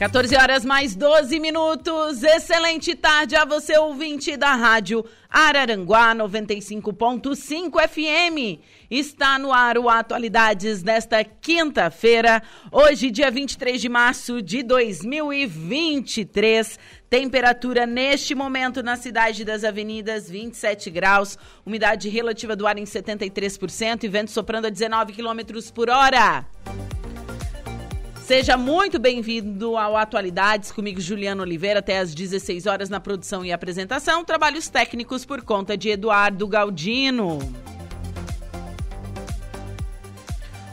14 horas mais 12 minutos. Excelente tarde a você, ouvinte da Rádio Araranguá 95.5 FM. Está no ar o Atualidades desta quinta-feira, hoje, dia 23 de março de 2023. Temperatura neste momento na cidade das avenidas 27 graus, umidade relativa do ar em 73% e vento soprando a 19 quilômetros por hora. Seja muito bem-vindo ao Atualidades, comigo Juliano Oliveira, até às 16 horas na produção e apresentação. Trabalhos técnicos por conta de Eduardo Galdino.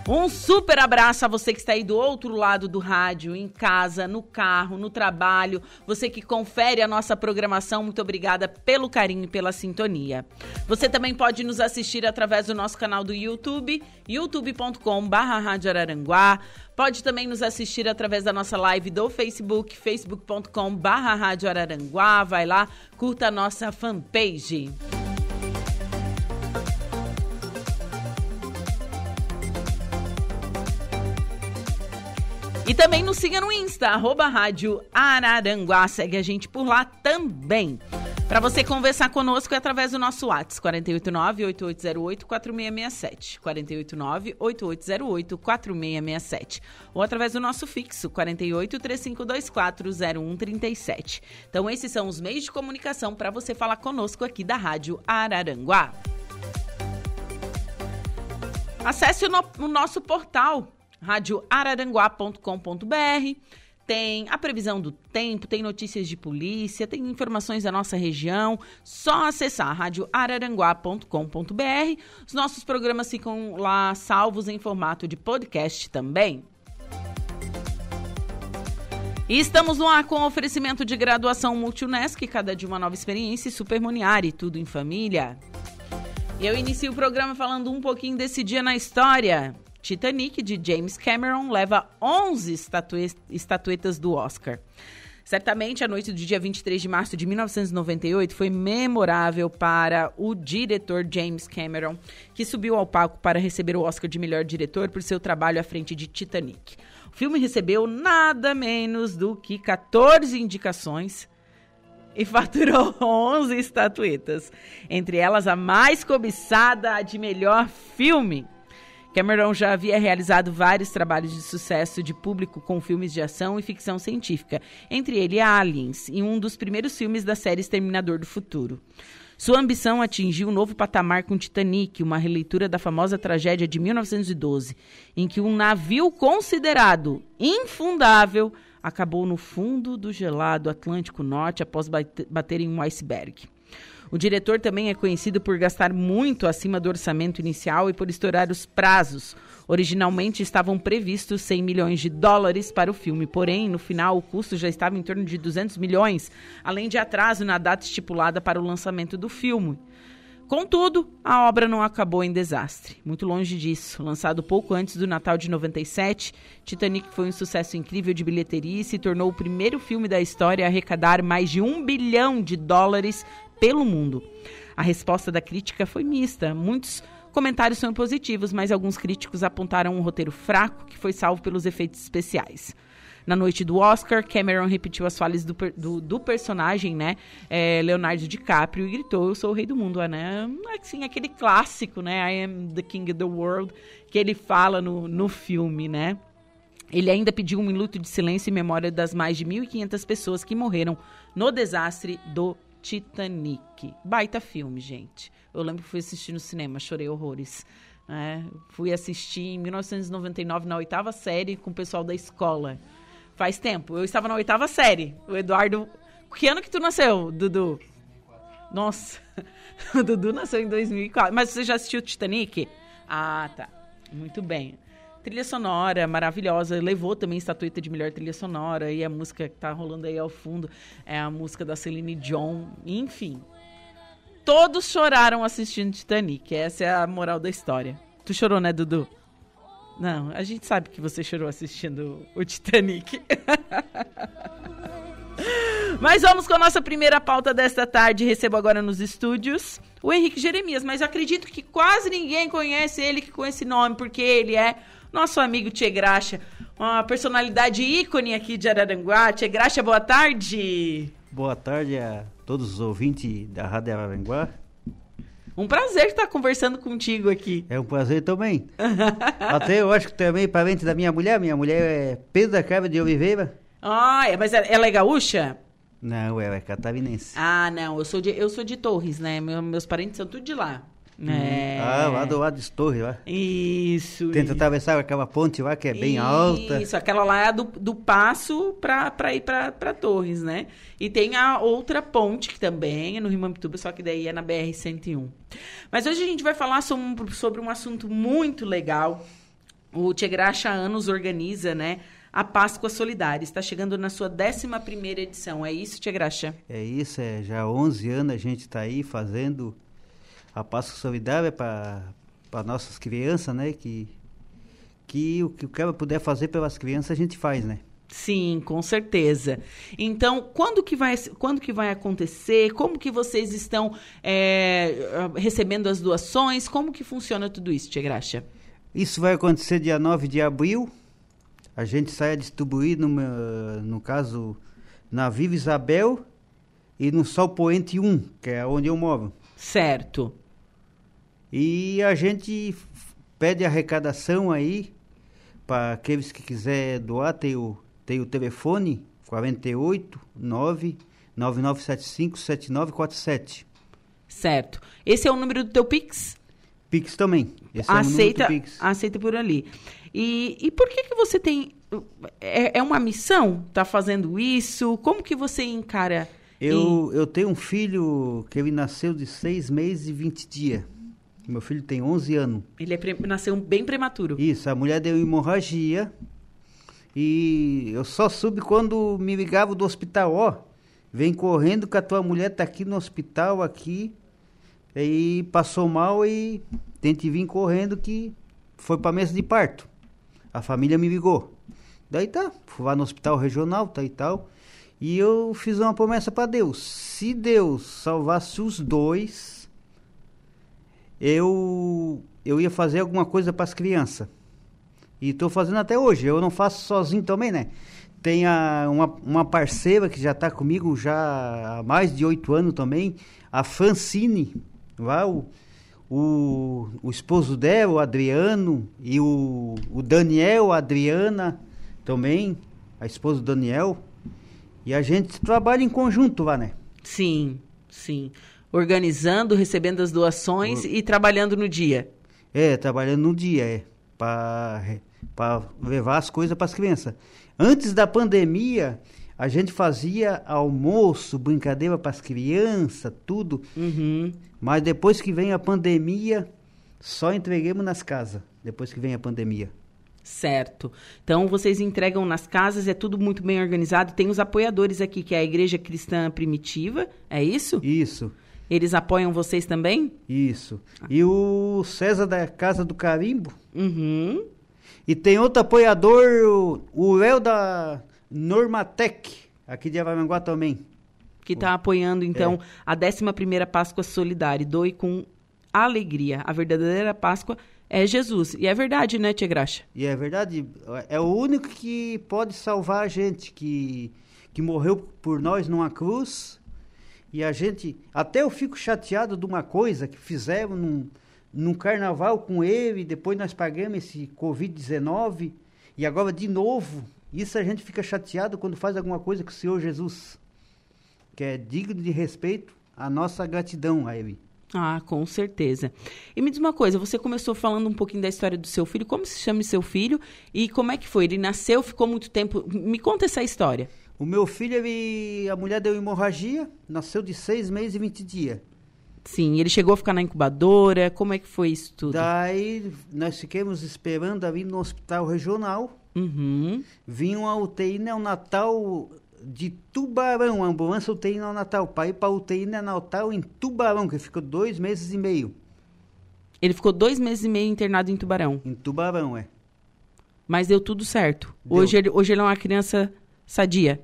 Um super abraço a você que está aí do outro lado do rádio, em casa, no carro, no trabalho, você que confere a nossa programação. Muito obrigada pelo carinho e pela sintonia. Você também pode nos assistir através do nosso canal do YouTube, youtube.com/radioararanguá. Pode também nos assistir através da nossa live do Facebook, facebook.com/radioararanguá. Vai lá, curta a nossa fanpage. E também nos siga no Insta, arroba Rádio Araranguá. Segue a gente por lá também. Para você conversar conosco é através do nosso WhatsApp, 489-8808-4667. 489-8808-4667. Ou através do nosso fixo, 48-3524-0137. Então, esses são os meios de comunicação para você falar conosco aqui da Rádio Araranguá. Acesse o, no, o nosso portal radioararanguá.com.br. Tem a previsão do tempo, tem notícias de polícia, tem informações da nossa região. Só acessar radioararanguá.com.br. Os nossos programas ficam lá salvos em formato de podcast também. E estamos no ar com oferecimento de graduação Multunesc, cada dia uma nova experiência e Supermoniari, tudo em família. Eu inicio o programa falando um pouquinho desse dia na história. Titanic, de James Cameron, leva 11 estatuetas do Oscar. Certamente, a noite do dia 23 de março de 1998 foi memorável para o diretor James Cameron, que subiu ao palco para receber o Oscar de melhor diretor por seu trabalho à frente de Titanic. O filme recebeu nada menos do que 14 indicações e faturou 11 estatuetas, entre elas a mais cobiçada, a de melhor filme. Cameron já havia realizado vários trabalhos de sucesso de público com filmes de ação e ficção científica, entre ele Aliens, e um dos primeiros filmes da série Exterminador do Futuro. Sua ambição atingiu um novo patamar com Titanic, uma releitura da famosa tragédia de 1912, em que um navio considerado infundável acabou no fundo do gelado Atlântico Norte após bater em um iceberg. O diretor também é conhecido por gastar muito acima do orçamento inicial e por estourar os prazos. Originalmente estavam previstos 100 milhões de dólares para o filme, porém, no final, o custo já estava em torno de 200 milhões, além de atraso na data estipulada para o lançamento do filme. Contudo, a obra não acabou em desastre. Muito longe disso. Lançado pouco antes do Natal de 97, Titanic foi um sucesso incrível de bilheteria e se tornou o primeiro filme da história a arrecadar mais de um bilhão de dólares pelo mundo. A resposta da crítica foi mista. Muitos comentários são positivos, mas alguns críticos apontaram um roteiro fraco que foi salvo pelos efeitos especiais. Na noite do Oscar, Cameron repetiu as falhas do, do, do personagem, né? É, Leonardo DiCaprio e gritou: Eu sou o rei do mundo, né? Assim, aquele clássico, né? I am the king of the world, que ele fala no, no filme, né? Ele ainda pediu um minuto de silêncio em memória das mais de 1.500 pessoas que morreram no desastre do Titanic. Baita filme, gente. Eu lembro que fui assistir no cinema, chorei horrores. É, fui assistir em 1999 na oitava série com o pessoal da escola. Faz tempo. Eu estava na oitava série. O Eduardo. Que ano que tu nasceu, Dudu? Nossa, o Dudu nasceu em 2004. Mas você já assistiu Titanic? Ah, tá. Muito bem. Trilha sonora maravilhosa, levou também estatueta de melhor trilha sonora e a música que tá rolando aí ao fundo é a música da Celine Dion, enfim. Todos choraram assistindo Titanic, essa é a moral da história. Tu chorou, né, Dudu? Não, a gente sabe que você chorou assistindo o Titanic. Mas vamos com a nossa primeira pauta desta tarde. Recebo agora nos estúdios o Henrique Jeremias, mas acredito que quase ninguém conhece ele com esse nome, porque ele é nosso amigo Tchê Graxa, uma personalidade ícone aqui de Araranguá. Tchê Graxa, boa tarde. Boa tarde a todos os ouvintes da Rádio Araranguá. Um prazer estar conversando contigo aqui. É um prazer também. Até eu acho que também parente da minha mulher. Minha mulher é Pedro da Cava de Oliveira. Ah, mas ela é gaúcha? Não, ela é catarinense. Ah, não, eu sou de, eu sou de Torres, né? Meu, meus parentes são tudo de lá. É... Ah, lá do lado de Torres, lá. Isso. Tenta atravessar aquela ponte lá que é bem isso, alta. Isso, aquela lá é do, do passo pra ir pra Torres, né? E tem a outra ponte que também é no Rio Mampituba, só que daí é na BR-101. Mas hoje a gente vai falar sobre, sobre um assunto muito legal. O Tchegracha Anos organiza, né? a Páscoa Solidária. Está chegando na sua 11 edição. É isso, Tia Graxa? É isso, é. Já há 11 anos a gente está aí fazendo a Páscoa Solidária para nossas crianças, né? Que, que o que o cara puder fazer pelas crianças a gente faz, né? Sim, com certeza. Então, quando que vai, quando que vai acontecer? Como que vocês estão é, recebendo as doações? Como que funciona tudo isso, Tia Graxa? Isso vai acontecer dia 9 de abril, a gente sai a distribuir, no, no caso, na Viva Isabel e no Sol Poente 1, que é onde eu moro. Certo. E a gente pede arrecadação aí para aqueles que quiser doar, tem o, tem o telefone 48 9 9975 7947. Certo. Esse é o número do teu Pix? Pix também. Esse aceita, é Pix. aceita por ali. E, e por que que você tem... É, é uma missão tá fazendo isso? Como que você encara... Eu, eu tenho um filho que ele nasceu de seis meses e 20 dias. Meu filho tem 11 anos. Ele é pre... nasceu bem prematuro. Isso, a mulher deu hemorragia. E eu só soube quando me ligava do hospital, ó, vem correndo que a tua mulher tá aqui no hospital, aqui. E passou mal e tem que vir correndo que foi pra mesa de parto. A família me ligou. Daí tá, fui lá no hospital regional, tá e tal. E eu fiz uma promessa para Deus. Se Deus salvasse os dois, eu eu ia fazer alguma coisa para as crianças. E estou fazendo até hoje. Eu não faço sozinho também, né? Tem a, uma, uma parceira que já está comigo já há mais de oito anos também, a Francine. Lá, o, o, o esposo dela, o Adriano, e o, o Daniel, a Adriana também, a esposa do Daniel. E a gente trabalha em conjunto lá, né? Sim, sim. Organizando, recebendo as doações o... e trabalhando no dia. É, trabalhando no dia, é. Para levar as coisas para as crianças. Antes da pandemia, a gente fazia almoço, brincadeira para as crianças, tudo. Uhum. Mas depois que vem a pandemia, só entreguemos nas casas. Depois que vem a pandemia. Certo. Então vocês entregam nas casas, é tudo muito bem organizado. Tem os apoiadores aqui, que é a Igreja Cristã Primitiva, é isso? Isso. Eles apoiam vocês também? Isso. E o César da Casa do Carimbo. Uhum. E tem outro apoiador, o Léo da Normatec, aqui de Avaranguá também. Que está apoiando, então, é. a 11ª Páscoa Solidária. Doe com alegria. A verdadeira Páscoa é Jesus. E é verdade, né, Tia Graxa? E é verdade. É o único que pode salvar a gente, que, que morreu por nós numa cruz. E a gente... Até eu fico chateado de uma coisa que fizeram num, num carnaval com ele, depois nós pagamos esse Covid-19, e agora de novo isso a gente fica chateado quando faz alguma coisa com o Senhor Jesus, que é digno de respeito, a nossa gratidão a Ele. Ah, com certeza. E me diz uma coisa, você começou falando um pouquinho da história do seu filho. Como se chama seu filho e como é que foi? Ele nasceu, ficou muito tempo. Me conta essa história. O meu filho, ele, a mulher deu hemorragia, nasceu de seis meses e vinte dias. Sim, ele chegou a ficar na incubadora, como é que foi isso tudo? Daí nós ficamos esperando a vir no hospital regional. Uhum. Vinha uma UTI neonatal de Tubarão, a ambulância UTI neonatal, para ir para UTI neonatal em Tubarão, que ficou dois meses e meio. Ele ficou dois meses e meio internado em Tubarão, Em Tubarão, é. mas deu tudo certo. Deu. Hoje ele, hoje ele é uma criança sadia.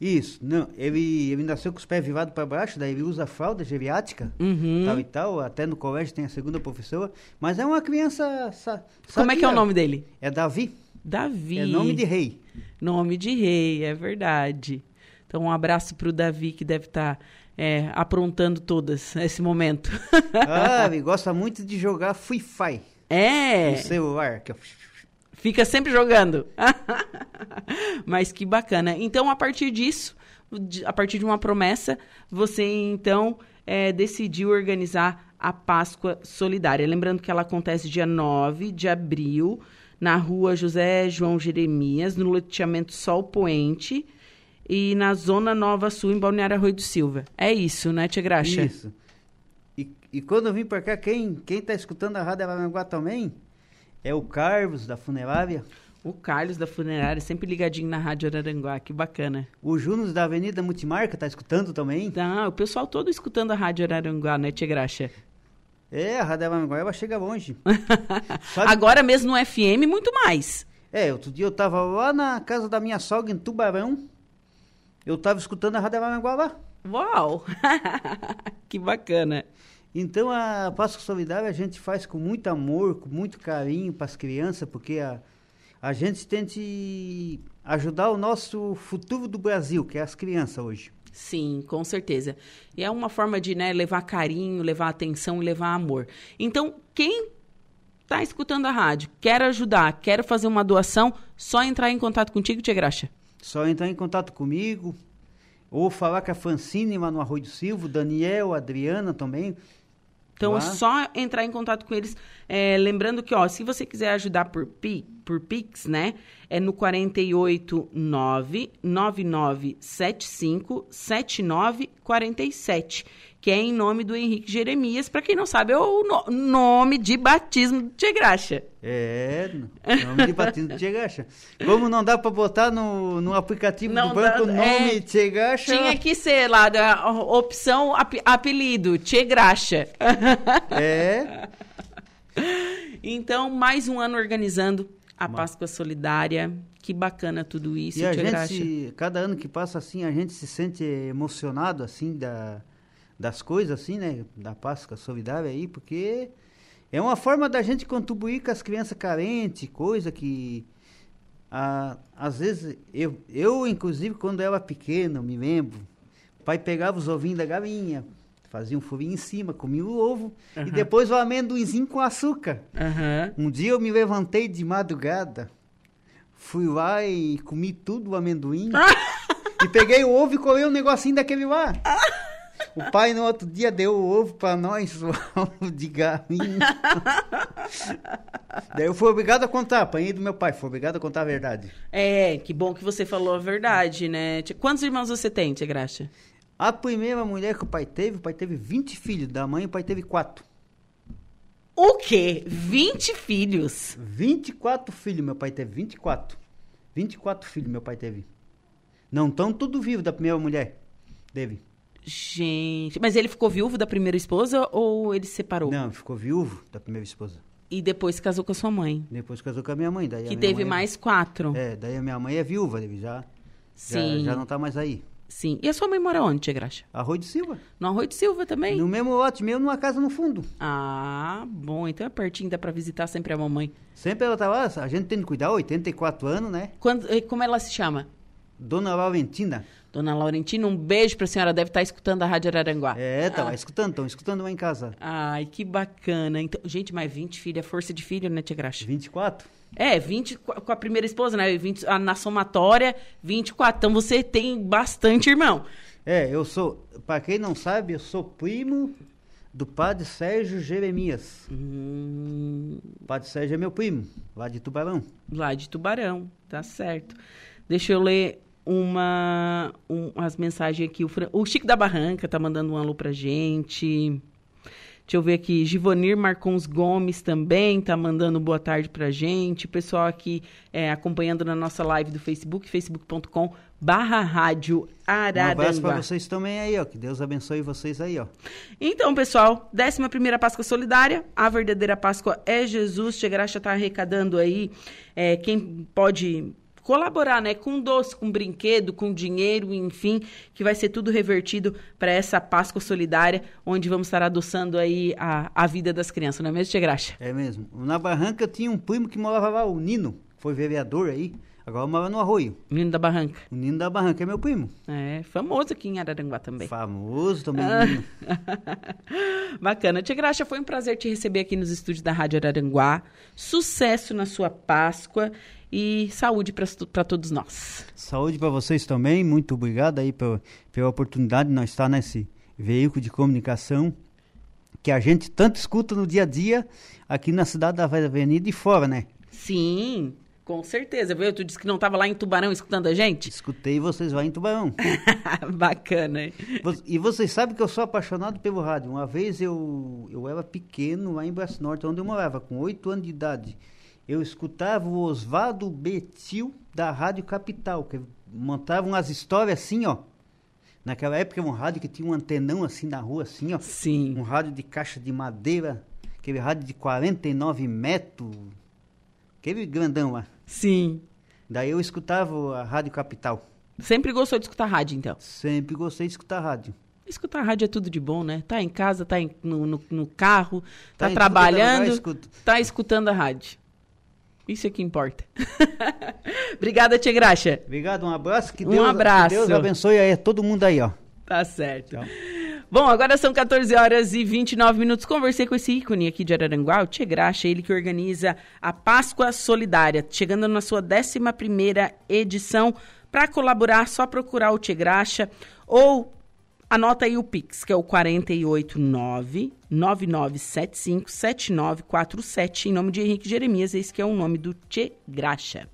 Isso, não, ele, ele nasceu com os pés virados para baixo, daí ele usa fralda geriátrica, Uhum. tal e tal, até no colégio tem a segunda professora, mas é uma criança sa, Como é que é o nome dele? É Davi, Davi. é nome de rei. Nome de rei, é verdade. Então, um abraço pro Davi, que deve estar aprontando todas nesse momento. Ah, ele gosta muito de jogar Free Fire é, no celular, que é... fica sempre jogando. Mas que bacana. Então, a partir disso, a partir de uma promessa, você então é, decidiu organizar a Páscoa Solidária. Lembrando que ela acontece dia 9 de abril, na rua José João Jeremias, no loteamento Sol Poente. E na Zona Nova Sul, em Balneário Arroio do Silva. É isso, né, Tia Graxa? Isso. E, e quando eu vim pra cá, quem, quem tá escutando a Rádio Araranguá também é o Carlos, da funerária, O Carlos da Funerária, sempre ligadinho na Rádio Araranguá. Que bacana. o Júnior da Avenida Multimarca tá escutando também. Tá, o pessoal todo escutando a Rádio Araranguá, né, Tia Graxa? É, a Rádio Araranguá ela chega longe. Sabe- Agora mesmo no FM, muito mais. É, outro dia eu tava lá na casa da minha sogra em Tubarão, eu tava escutando a Rádio Araranguá lá. Uau! que bacana. Então a Páscoa Solidária a gente faz com muito amor, com muito carinho para as crianças, porque a, a gente tenta ajudar o nosso futuro do Brasil, que é as crianças hoje. Sim, com certeza. E é uma forma de né, levar carinho, levar atenção e levar amor. Então, quem está escutando a rádio, quer ajudar, quer fazer uma doação, só entrar em contato contigo, Tia Graxa. Só entrar em contato comigo, ou falar com a Francine lá no Arroio do Silvo, Daniel, Adriana também. Então, Lá. é só entrar em contato com eles. É, lembrando que, ó, se você quiser ajudar por, Pi, por Pix, né? É no 489-9975-7947, que é em nome do Henrique Jeremias. Para quem não sabe, é o no- nome de batismo do Tia Graxa. É, nome de batismo de Tchegacha. Como não dá para botar no, no aplicativo Não do banco o nome é. Tchegacha, Tinha que ser lá da opção ap- apelido, Tia Graxa. é... Então, mais um ano organizando a Páscoa Solidária. Que bacana tudo isso, E a Tia gente, Graxa. se- cada ano que passa assim, a gente se sente emocionado, assim, da, das coisas, assim, né? Da Páscoa Solidária aí, porque é uma forma da gente contribuir com as crianças carentes, coisa que... às vezes, eu, eu, inclusive, quando era pequeno, me lembro, o pai pegava os ovinhos da galinha, fazia um furinho em cima, comia o ovo, e Aham. depois o amendoinzinho com açúcar. Aham. Um dia eu me levantei de madrugada, fui lá e comi tudo o amendoim. e peguei o ovo e colei um negocinho daquele lá. O pai no outro dia deu o ovo pra nós, o ovo de galinha. Daí eu fui obrigado a contar, apanhei do meu pai, fui obrigado a contar a verdade. É, que bom que você falou a verdade, né? Quantos irmãos você tem, Tia Graxa? A primeira mulher que o pai teve, o pai teve 20 filhos, da mãe o pai teve 4. O quê? 20 filhos? 24 filhos meu pai teve, 24. 24 filhos meu pai teve. Não estão tudo vivo da primeira mulher. Teve. Gente, mas ele ficou viúvo da primeira esposa ou ele se separou? Não, ficou viúvo da primeira esposa. E depois casou com a sua mãe, Depois casou com a minha mãe. Daí a que minha teve é- mais quatro. É, daí a minha mãe é viúva, ele já, já, Sim, já não tá mais aí. sim. E a sua mãe mora onde, Tia Graxa? Arroio de Silva. No Arroio de Silva também? No mesmo lote, mesmo numa casa no fundo. Ah, bom. Então é pertinho, dá pra visitar sempre a mamãe. Sempre ela tá lá, a gente tem que cuidar, 84 anos, né? Quando, como ela se chama? Dona Valentina. Dona Laurentina, um beijo pra senhora. Deve estar escutando a Rádio Araranguá. É, tá Ah. lá escutando, estão escutando lá em casa. Ai, que bacana. Então, gente, mas 20 filhos é força de filho, né, Tia Graxa? 24? É, 20 co- com a primeira esposa, né? 20, ah, na somatória, 24. Então você tem bastante irmão. É, eu sou, pra quem não sabe, eu sou primo do padre Sérgio Jeremias. Hum, O padre Sérgio é meu primo, lá de Tubarão. lá de Tubarão, tá certo. Deixa eu ler uma um, as mensagens aqui. O, Fran- o Chico da Barranca tá mandando um alô pra gente. Deixa eu ver aqui, Givonir Marcons Gomes também tá mandando boa tarde pra gente. O pessoal aqui é, acompanhando na nossa live do Facebook, facebook.com barra rádio Araranguá. Um abraço para vocês também aí, ó. Que Deus abençoe vocês aí, ó. Então, pessoal, 11 primeira Páscoa Solidária. A verdadeira Páscoa é Jesus. Chegraxa está arrecadando aí é, quem pode colaborar, né, com doce, com brinquedo, com dinheiro, enfim, que vai ser tudo revertido para essa Páscoa solidária, onde vamos estar adoçando aí a, a vida das crianças, não é mesmo, Tia Graxa? É mesmo. Na Barranca eu tinha um primo que morava lá, o Nino, foi vereador aí. Agora mora no Arroio. Nino da Barranca. O Nino da Barranca é meu primo. É, famoso aqui em Araranguá também. Famoso também. Ah. Bacana. Tia Graxa, foi um prazer te receber aqui nos estúdios da Rádio Araranguá. Sucesso na sua Páscoa e saúde para todos nós. Saúde para vocês também, muito obrigado aí pela, pela oportunidade de nós estar nesse veículo de comunicação que a gente tanto escuta no dia a dia aqui na cidade da Avenida e fora, né? Sim, com certeza. Viu? Tu disse que não estava lá em Tubarão escutando a gente? Escutei vocês lá em Tubarão. Bacana. Hein? E vocês sabem que eu sou apaixonado pelo rádio. Uma vez eu, eu era pequeno lá em Braço Norte, onde eu morava, com oito anos de idade eu escutava o Oswaldo Betil da Rádio Capital, que montavam as histórias assim, ó. Naquela época, um rádio que tinha um antenão assim na rua, assim, ó. Sim. Um rádio de caixa de madeira, aquele rádio de 49 metros, aquele grandão lá. Sim. Daí eu escutava a Rádio Capital. Sempre gostou de escutar rádio, então? Sempre gostei de escutar rádio. Escutar rádio é tudo de bom, né? Tá em casa, tá em, no, no, no, carro, tá, tá trabalhando, lugar, tá escutando a rádio. Isso é que importa. Obrigada, Tia Graxa. Obrigado, um abraço. Que um Deus, abraço. Deus abençoe aí todo mundo aí, ó. Tá certo. Tchau. Bom, agora são 14 horas e 29 minutos. Conversei com esse ícone aqui de Araranguá, o Tia Graxa, ele que organiza a Páscoa Solidária, chegando na sua 11 edição. Para colaborar, só procurar o Tia Graxa ou Anota aí o Pix, que é o 489 9975 7947, em nome de Henrique Jeremias, esse que é o nome do Tchê Graxa.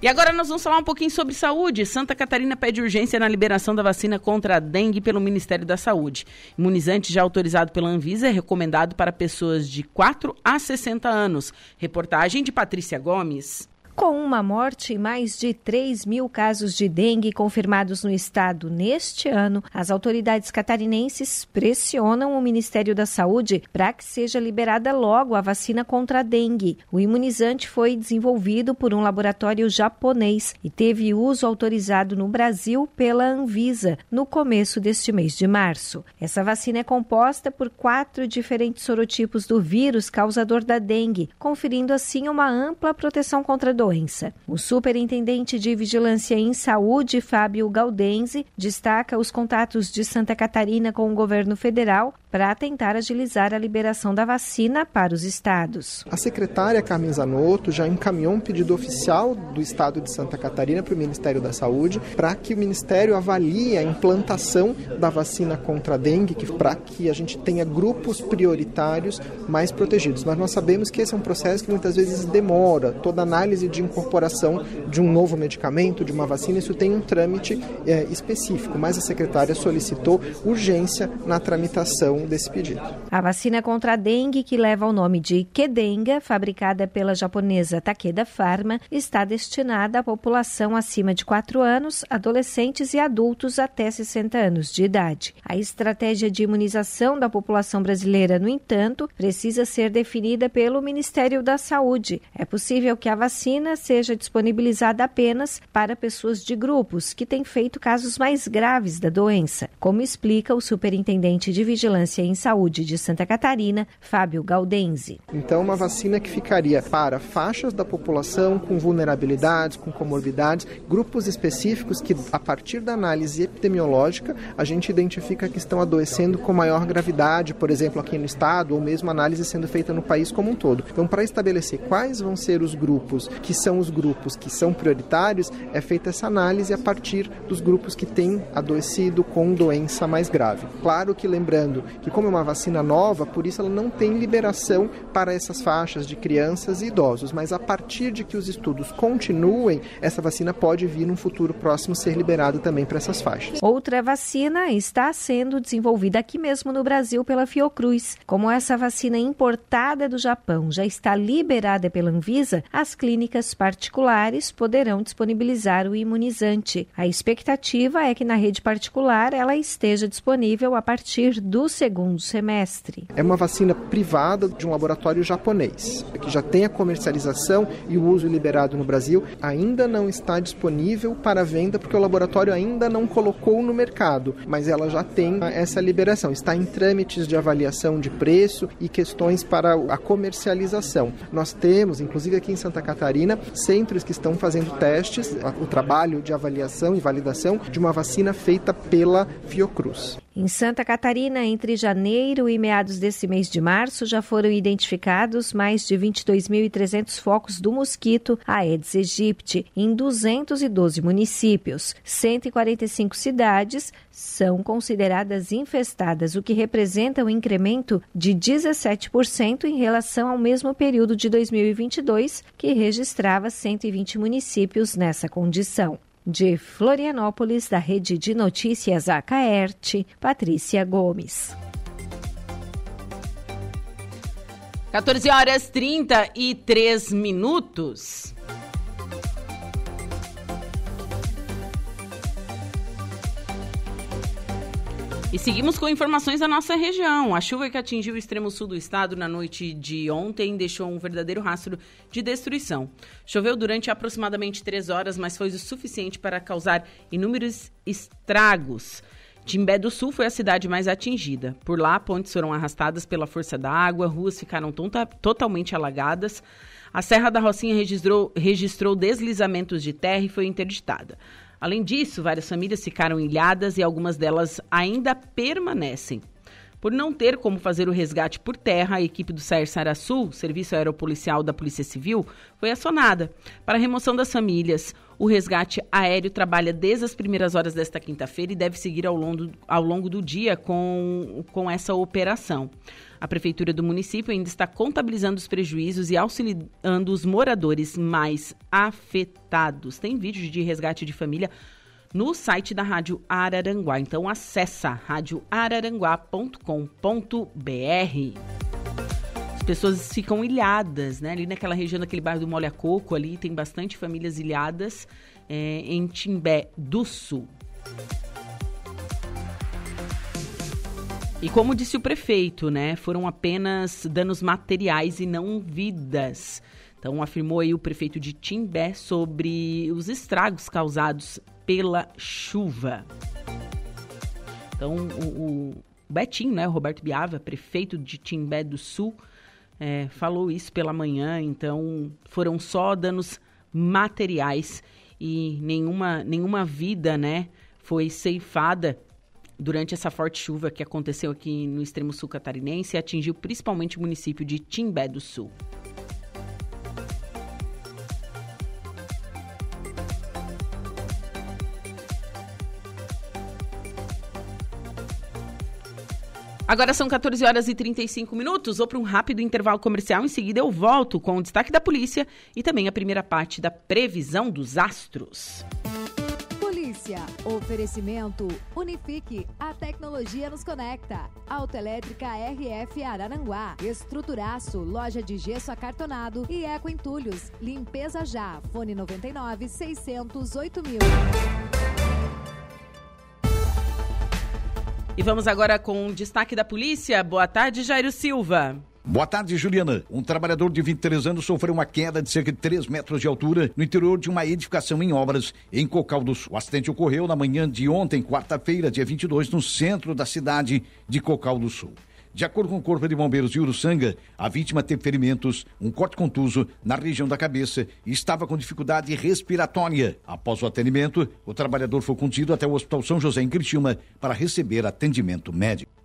E agora nós vamos falar um pouquinho sobre saúde. Santa Catarina pede urgência na liberação da vacina contra a dengue pelo Ministério da Saúde. Imunizante já autorizado pela Anvisa é recomendado para pessoas de 4 a 60 anos. Reportagem de Patrícia Gomes. Com uma morte e mais de 3 mil casos de dengue confirmados no estado neste ano, as autoridades catarinenses pressionam o Ministério da Saúde para que seja liberada logo a vacina contra a dengue. O imunizante foi desenvolvido por um laboratório japonês e teve uso autorizado no Brasil pela Anvisa no começo deste mês de março. Essa vacina é composta por quatro diferentes sorotipos do vírus causador da dengue, conferindo assim uma ampla proteção contra a doença. O superintendente de Vigilância em Saúde, Fábio Galdense, destaca os contatos de Santa Catarina com o governo federal para tentar agilizar a liberação da vacina para os estados. A secretária Carmen Zanotto já encaminhou um pedido oficial do estado de Santa Catarina para o Ministério da Saúde para que o Ministério avalie a implantação da vacina contra a dengue, para que a gente tenha grupos prioritários mais protegidos. Mas nós sabemos que esse é um processo que muitas vezes demora. Toda análise de incorporação de um novo medicamento, de uma vacina, isso tem um trâmite é, específico, mas a secretária solicitou urgência na tramitação desse pedido. A vacina contra a dengue, que leva o nome de Kedenga, fabricada pela japonesa Takeda Pharma, está destinada à população acima de 4 anos, adolescentes e adultos até 60 anos de idade. A estratégia de imunização da população brasileira, no entanto, precisa ser definida pelo Ministério da Saúde. É possível que a vacina vacina seja disponibilizada apenas para pessoas de grupos que têm feito casos mais graves da doença, como explica o superintendente de Vigilância em Saúde de Santa Catarina, Fábio Galdense. Então, uma vacina que ficaria para faixas da população com vulnerabilidades, com comorbidades, grupos específicos que, a partir da análise epidemiológica, a gente identifica que estão adoecendo com maior gravidade, por exemplo, aqui no estado, ou mesmo análise sendo feita no país como um todo. Então, para estabelecer quais vão ser os grupos que são os grupos que são prioritários, é feita essa análise a partir dos grupos que têm adoecido com doença mais grave. Claro que lembrando que como é uma vacina nova, por isso ela não tem liberação para essas faixas de crianças e idosos, mas a partir de que os estudos continuem, essa vacina pode vir num futuro próximo ser liberada também para essas faixas. Outra vacina está sendo desenvolvida aqui mesmo no Brasil pela Fiocruz. Como essa vacina importada do Japão já está liberada pela Anvisa, as clínicas particulares poderão disponibilizar o imunizante. A expectativa é que na rede particular ela esteja disponível a partir do segundo semestre. É uma vacina privada de um laboratório japonês, que já tem a comercialização e o uso liberado no Brasil, ainda não está disponível para venda porque o laboratório ainda não colocou no mercado, mas ela já tem essa liberação. Está em trâmites de avaliação de preço e questões para a comercialização. Nós temos, inclusive aqui em Santa Catarina, centros que estão fazendo testes, o trabalho de avaliação e validação de uma vacina feita pela Fiocruz. Em Santa Catarina, entre janeiro e meados desse mês de março, já foram identificados mais de 22.300 focos do mosquito Aedes aegypti em 212 municípios. 145 cidades são consideradas infestadas, o que representa um incremento de 17% em relação ao mesmo período de 2022, que registrava 120 municípios nessa condição. De Florianópolis, da Rede de Notícias Acaerte, Patrícia Gomes. 14 horas 33 minutos. E seguimos com informações da nossa região. A chuva que atingiu o extremo sul do estado na noite de ontem deixou um verdadeiro rastro de destruição. Choveu durante aproximadamente três horas, mas foi o suficiente para causar inúmeros estragos. Timbé do Sul foi a cidade mais atingida. Por lá, pontes foram arrastadas pela força da água, ruas ficaram tonta, totalmente alagadas. A Serra da Rocinha registrou, registrou deslizamentos de terra e foi interditada. Além disso, várias famílias ficaram ilhadas e algumas delas ainda permanecem. Por não ter como fazer o resgate por terra, a equipe do SAER Sarasul, Serviço Aeropolicial da Polícia Civil, foi acionada. Para a remoção das famílias, o resgate aéreo trabalha desde as primeiras horas desta quinta-feira e deve seguir ao longo, ao longo do dia com, com essa operação. A Prefeitura do município ainda está contabilizando os prejuízos e auxiliando os moradores mais afetados. Tem vídeo de resgate de família no site da Rádio Araranguá. Então acessa radioararanguá.com.br. As pessoas ficam ilhadas, né? Ali naquela região, naquele bairro do Molha Coco, ali tem bastante famílias ilhadas é, em Timbé do Sul. E como disse o prefeito, né, foram apenas danos materiais e não vidas. Então afirmou aí o prefeito de Timbé sobre os estragos causados pela chuva. Então o, o Betinho, né, o Roberto Biava, prefeito de Timbé do Sul, é, falou isso pela manhã. Então foram só danos materiais e nenhuma nenhuma vida, né, foi ceifada durante essa forte chuva que aconteceu aqui no extremo sul catarinense e atingiu principalmente o município de Timbé do Sul. Agora são 14 horas e 35 minutos. Vou para um rápido intervalo comercial. Em seguida, eu volto com o destaque da polícia e também a primeira parte da previsão dos astros. Polícia. Oferecimento Unifique. A tecnologia nos conecta. Autoelétrica RF Araranguá. Estruturaço. Loja de gesso acartonado e Eco Entulhos. Limpeza já. Fone 99 608 mil. E vamos agora com o destaque da polícia. Boa tarde, Jairo Silva. Boa tarde, Juliana. Um trabalhador de 23 anos sofreu uma queda de cerca de 3 metros de altura no interior de uma edificação em obras em Cocal do Sul. O acidente ocorreu na manhã de ontem, quarta-feira, dia 22, no centro da cidade de Cocal do Sul. De acordo com o Corpo de Bombeiros de Uruçanga, a vítima teve ferimentos, um corte contuso na região da cabeça e estava com dificuldade respiratória. Após o atendimento, o trabalhador foi conduzido até o Hospital São José em Criciúma para receber atendimento médico.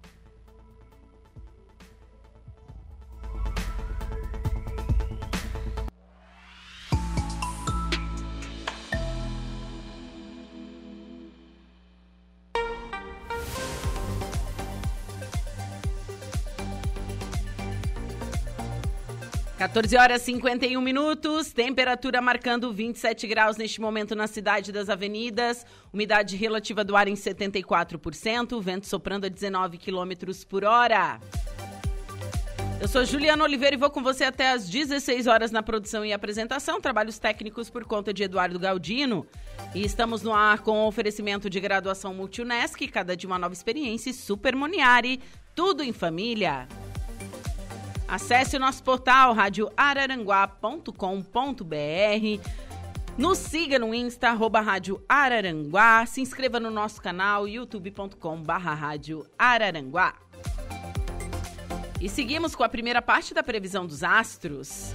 14 horas e 51 minutos, temperatura marcando 27 graus neste momento na cidade das avenidas, umidade relativa do ar em 74%, vento soprando a 19 quilômetros por hora. Eu sou Juliana Oliveira e vou com você até às 16 horas na produção e apresentação, trabalhos técnicos por conta de Eduardo Galdino. E estamos no ar com o oferecimento de graduação Multunesc, cada dia uma nova experiência, e Super Moniari, tudo em família. Acesse o nosso portal radioararanguá.com.br. Nos siga no Insta, arroba Rádio Araranguá. Se inscreva no nosso canal, youtube.com barra Rádio Araranguá. E seguimos com a primeira parte da previsão dos astros.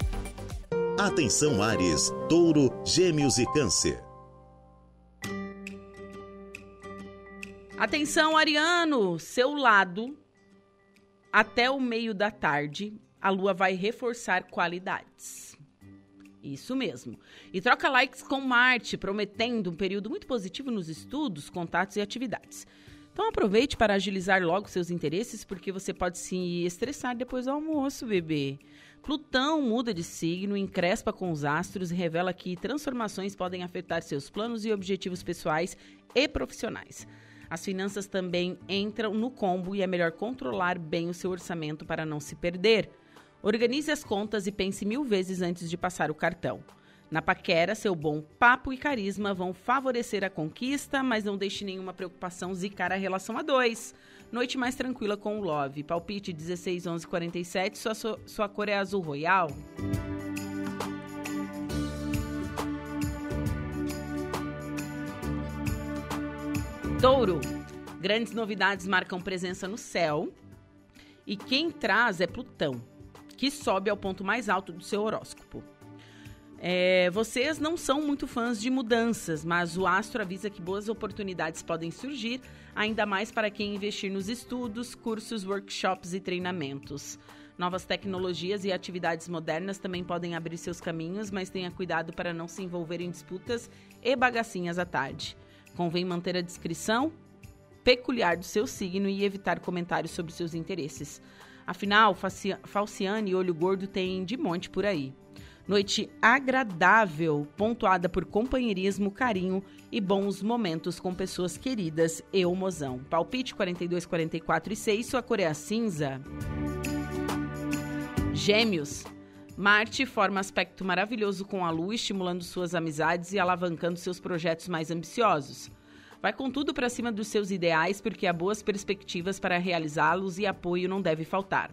Atenção Ares, Touro, Gêmeos e Câncer. Atenção Ariano, seu lado até o meio da tarde, a lua vai reforçar qualidades. Isso mesmo. E troca likes com Marte, prometendo um período muito positivo nos estudos, contatos e atividades. Então aproveite para agilizar logo seus interesses, porque você pode se estressar depois do almoço, bebê. Plutão muda de signo, encrespa com os astros e revela que transformações podem afetar seus planos e objetivos pessoais e profissionais. As finanças também entram no combo e é melhor controlar bem o seu orçamento para não se perder. Organize as contas e pense mil vezes antes de passar o cartão. Na paquera, seu bom papo e carisma vão favorecer a conquista, mas não deixe nenhuma preocupação zicar a relação a dois. Noite mais tranquila com o Love. Palpite 16 11 47, sua, sua cor é azul royal. Touro. Grandes novidades marcam presença no céu. E quem traz é Plutão, que sobe ao ponto mais alto do seu horóscopo. É, vocês não são muito fãs de mudanças, mas o astro avisa que boas oportunidades podem surgir, ainda mais para quem investir nos estudos, cursos, workshops e treinamentos. Novas tecnologias e atividades modernas também podem abrir seus caminhos, mas tenha cuidado para não se envolver em disputas e bagacinhas à tarde. Convém manter a descrição peculiar do seu signo e evitar comentários sobre seus interesses. Afinal, Falciane e Olho Gordo tem de monte por aí. Noite agradável, pontuada por companheirismo, carinho e bons momentos com pessoas queridas e o mozão. Palpite 42, 44 e 6, sua cor é a cinza. Gêmeos. Marte forma aspecto maravilhoso com a Lua, estimulando suas amizades e alavancando seus projetos mais ambiciosos. Vai com tudo para cima dos seus ideais, porque há boas perspectivas para realizá-los e apoio não deve faltar.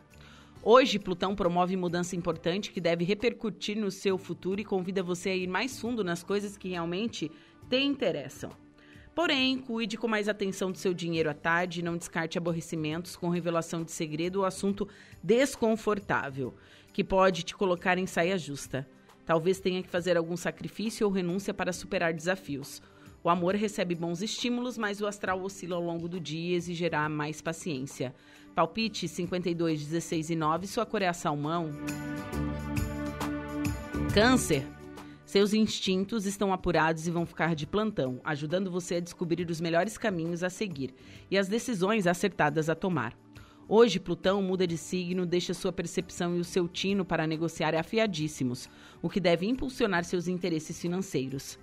Hoje, Plutão promove mudança importante que deve repercutir no seu futuro e convida você a ir mais fundo nas coisas que realmente te interessam. Porém, cuide com mais atenção do seu dinheiro à tarde e não descarte aborrecimentos com revelação de segredo ou assunto desconfortável, que pode te colocar em saia justa. Talvez tenha que fazer algum sacrifício ou renúncia para superar desafios. O amor recebe bons estímulos, mas o astral oscila ao longo do dia e exigirá mais paciência. Palpite 52, 16 e 9, sua cor é a salmão. Câncer. Seus instintos estão apurados e vão ficar de plantão, ajudando você a descobrir os melhores caminhos a seguir e as decisões acertadas a tomar. Hoje, Plutão muda de signo, deixa sua percepção e o seu tino para negociar afiadíssimos, o que deve impulsionar seus interesses financeiros.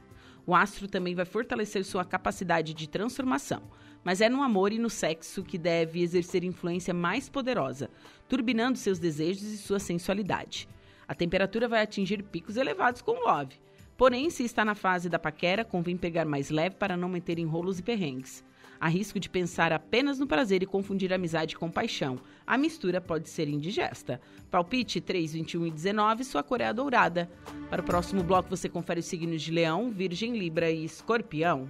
O astro também vai fortalecer sua capacidade de transformação, mas é no amor e no sexo que deve exercer influência mais poderosa, turbinando seus desejos e sua sensualidade. A temperatura vai atingir picos elevados com love. Porém, se está na fase da paquera, convém pegar mais leve para não meter enrolos e perrengues. Há risco de pensar apenas no prazer e confundir amizade com paixão. A mistura pode ser indigesta. Palpite 3, 21 e 19, sua cor é a dourada. Para o próximo bloco, você confere os signos de Leão, Virgem, Libra e Escorpião.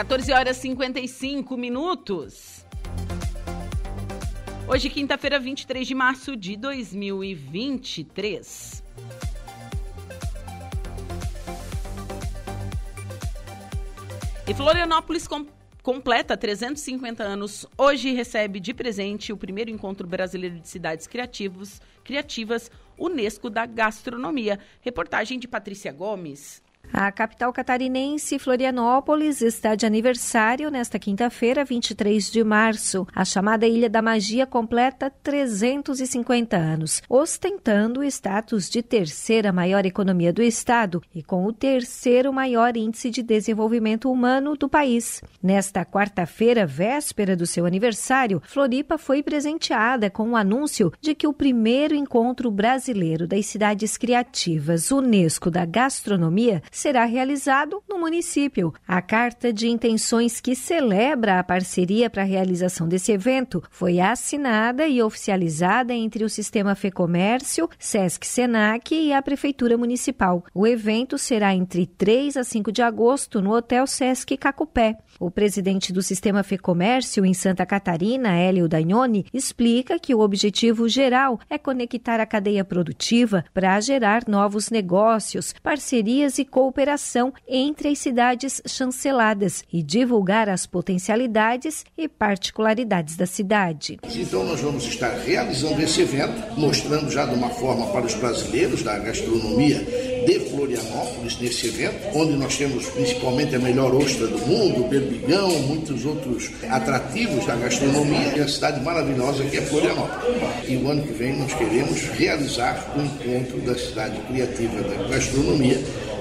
14 horas e 55 minutos. Hoje, quinta-feira, 23 de março de 2023. E Florianópolis completa 350 anos, hoje recebe de presente o primeiro encontro brasileiro de cidades criativos, criativas, Unesco da Gastronomia. Reportagem de Patrícia Gomes. A capital catarinense, Florianópolis, está de aniversário nesta quinta-feira, 23 de março. A chamada Ilha da Magia completa 350 anos, ostentando o status de terceira maior economia do estado e com o terceiro maior índice de desenvolvimento humano do país. Nesta quarta-feira, véspera do seu aniversário, Floripa foi presenteada com o anúncio de que o primeiro encontro brasileiro das cidades criativas Unesco da Gastronomia será realizado no município. A carta de intenções que celebra a parceria para a realização desse evento foi assinada e oficializada entre o Sistema Fecomércio, Sesc Senac e a Prefeitura Municipal. O evento será entre 3 a 5 de agosto no Hotel Sesc Cacupé. O presidente do Sistema Fecomércio em Santa Catarina, Hélio Dagnoni, explica que o objetivo geral é conectar a cadeia produtiva para gerar novos negócios, parcerias e cooperação entre as cidades chanceladas e divulgar as potencialidades e particularidades da cidade. Então, nós vamos estar realizando esse evento, mostrando já de uma forma para os brasileiros da gastronomia de Florianópolis nesse evento, onde nós temos principalmente a melhor ostra do mundo, o berbigão, muitos outros atrativos da gastronomia e a cidade maravilhosa que é Florianópolis. E o ano que vem nós queremos realizar o encontro da cidade criativa da gastronomia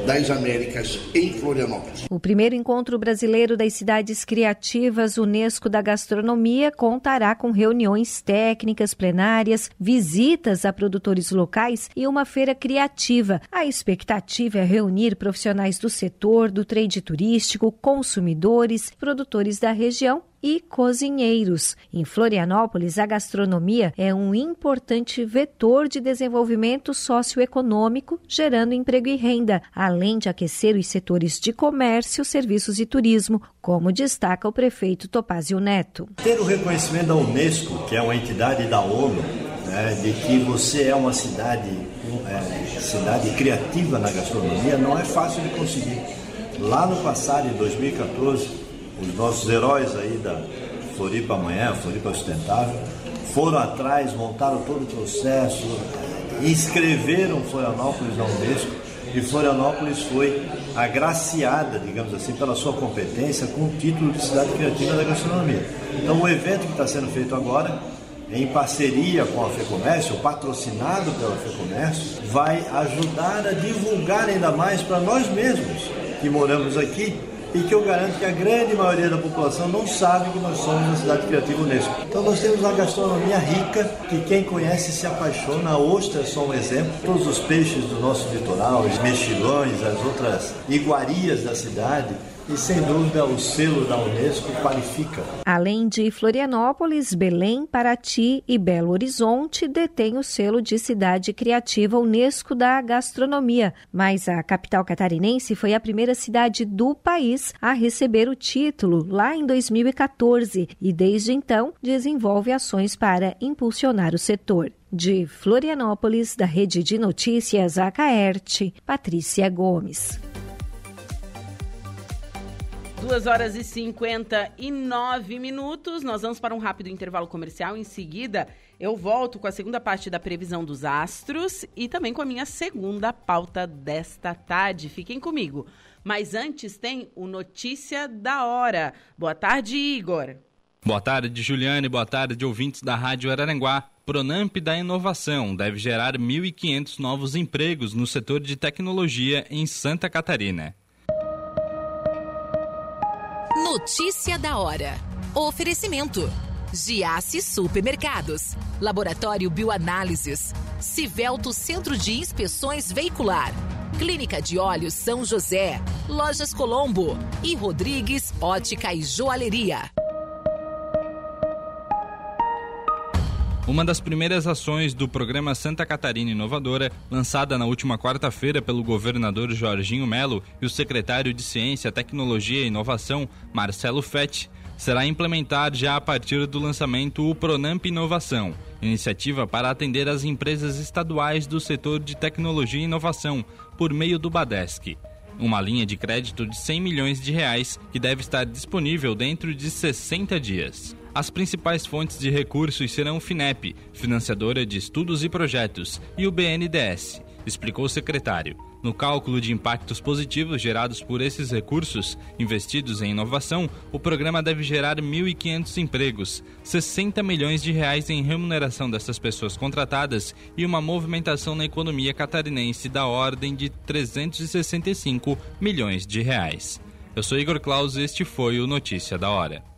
das Américas em Florianópolis. O primeiro encontro brasileiro das cidades criativas Unesco da Gastronomia contará com reuniões técnicas plenárias, visitas a produtores locais e uma feira criativa. A expectativa é reunir profissionais do setor, do trade turístico, consumidores, produtores da região e cozinheiros. Em Florianópolis, a gastronomia é um importante vetor de desenvolvimento socioeconômico, gerando emprego e renda, além de aquecer os setores de comércio, serviços e turismo, como destaca o prefeito Topazio Neto. Ter o reconhecimento da Unesco, que é uma entidade da ONU, né, de que você é uma cidade, é, cidade criativa na gastronomia, não é fácil de conseguir. Lá no passado, em 2014, os nossos heróis aí da Floripa Amanhã, Floripa Sustentável, foram atrás, montaram todo o processo, inscreveram Florianópolis na Unesco e Florianópolis foi agraciada, digamos assim, pela sua competência com o título de Cidade Criativa da Gastronomia. Então, o evento que está sendo feito agora, em parceria com a FEComércio, patrocinado pela FEComércio, vai ajudar a divulgar ainda mais para nós mesmos que moramos aqui e que eu garanto que a grande maioria da população não sabe que nós somos uma cidade criativa Unesco. Então nós temos uma gastronomia rica que quem conhece se apaixona. A ostra é só um exemplo. Todos os peixes do nosso litoral, os mexilhões, as outras iguarias da cidade, e sem dúvida o selo da Unesco qualifica. Além de Florianópolis, Belém, Paraty e Belo Horizonte detêm o selo de cidade criativa Unesco da gastronomia, mas a capital catarinense foi a primeira cidade do país a receber o título lá em 2014 e desde então desenvolve ações para impulsionar o setor. De Florianópolis, da Rede de Notícias Acaerte, Patrícia Gomes. 2 horas e 59 minutos. Nós vamos para um rápido intervalo comercial. Em seguida, eu volto com a segunda parte da previsão dos astros e também com a minha segunda pauta desta tarde. Fiquem comigo. Mas antes tem o Notícia da Hora. Boa tarde, Igor. Boa tarde, Juliane. Boa tarde, ouvintes da Rádio Araranguá. Pronamp da Inovação deve gerar 1.500 novos empregos no setor de tecnologia em Santa Catarina. Notícia da hora. Oferecimento. Giasse Supermercados. Laboratório Bioanálises. Civelto Centro de Inspeções Veicular. Clínica de Olhos São José. Lojas Colombo. E Rodrigues Ótica e Joalheria. Uma das primeiras ações do programa Santa Catarina Inovadora, lançada na última quarta-feira pelo governador Jorginho Melo e o secretário de Ciência, Tecnologia e Inovação, Marcelo Fetti, será implementar já a partir do lançamento o Pronamp Inovação, iniciativa para atender as empresas estaduais do setor de tecnologia e inovação, por meio do Badesc. uma linha de crédito de 100 milhões de reais que deve estar disponível dentro de 60 dias. As principais fontes de recursos serão o FINEP, financiadora de estudos e projetos, e o BNDES, explicou o secretário. No cálculo de impactos positivos gerados por esses recursos investidos em inovação, o programa deve gerar 1.500 empregos, 60 milhões de reais em remuneração dessas pessoas contratadas e uma movimentação na economia catarinense da ordem de 365 milhões de reais. Eu sou Igor Claus e este foi o Notícia da Hora.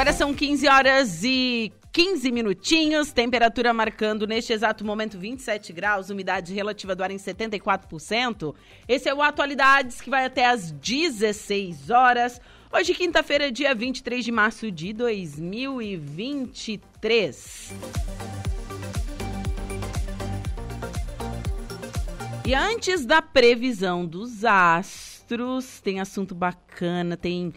Agora são 15 horas e 15 minutinhos, temperatura marcando neste exato momento 27 graus, umidade relativa do ar em 74%. Esse é o Atualidades que vai até às 16 horas. Hoje, quinta-feira, dia 23 de março de 2023. E antes da previsão dos astros, tem assunto bacana, tem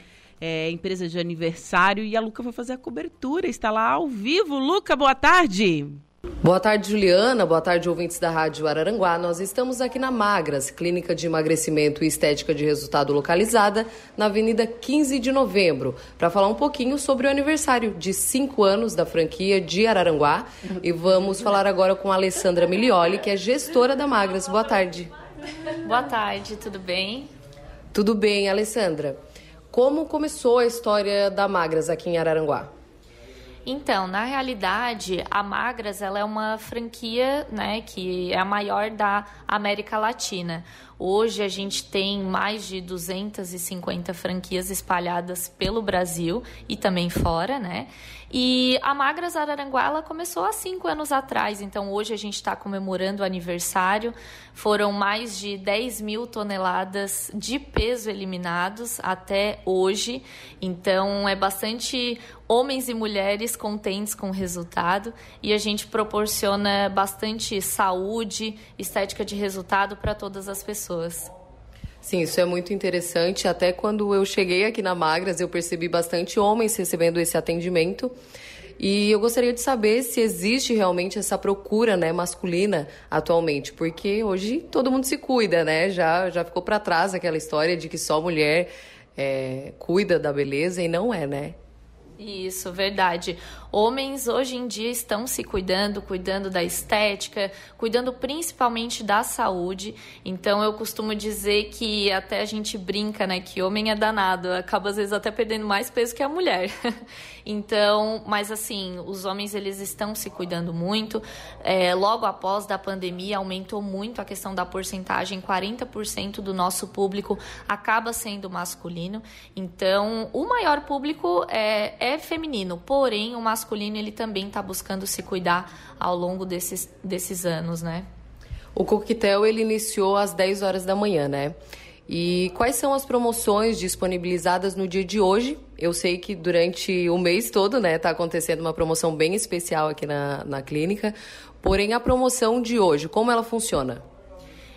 é, empresa de aniversário e a Luca vai fazer a cobertura, está lá ao vivo. Luca, boa tarde. Boa tarde, Juliana. Boa tarde, ouvintes da Rádio Araranguá. Nós estamos aqui na Magras, clínica de emagrecimento e estética de resultado localizada na Avenida 15 de Novembro, para falar um pouquinho sobre o aniversário de cinco anos da franquia de Araranguá. E vamos falar agora com a Alessandra Milioli, que é gestora da Magras. Boa tarde. Boa tarde, tudo bem? Tudo bem, Alessandra. Como começou a história da Magras aqui em Araranguá? Então, na realidade, a Magras ela é uma franquia né, que é a maior da América Latina. Hoje a gente tem mais de 250 franquias espalhadas pelo Brasil e também fora, né? E a Magras Araranguá começou há cinco anos atrás, então hoje a gente está comemorando o aniversário. Foram mais de 10 mil toneladas de peso eliminados até hoje, então é bastante homens e mulheres contentes com o resultado e a gente proporciona bastante saúde, estética de resultado para todas as pessoas. Sim, isso é muito interessante. Até quando eu cheguei aqui na Magras, eu percebi bastante homens recebendo esse atendimento. E eu gostaria de saber se existe realmente essa procura né, masculina atualmente, porque hoje todo mundo se cuida, né? Já, já ficou para trás aquela história de que só mulher é, cuida da beleza e não é, né? Isso, verdade. Homens hoje em dia estão se cuidando, cuidando da estética, cuidando principalmente da saúde. Então eu costumo dizer que até a gente brinca, né, que homem é danado, acaba às vezes até perdendo mais peso que a mulher. então, mas assim, os homens eles estão se cuidando muito. É, logo após da pandemia aumentou muito a questão da porcentagem, 40% do nosso público acaba sendo masculino. Então, o maior público é, é feminino, porém o masculino masculino ele também está buscando se cuidar ao longo desses, desses anos, né? O coquetel ele iniciou às 10 horas da manhã, né? E quais são as promoções disponibilizadas no dia de hoje? Eu sei que durante o mês todo, né, está acontecendo uma promoção bem especial aqui na, na clínica. Porém, a promoção de hoje, como ela funciona?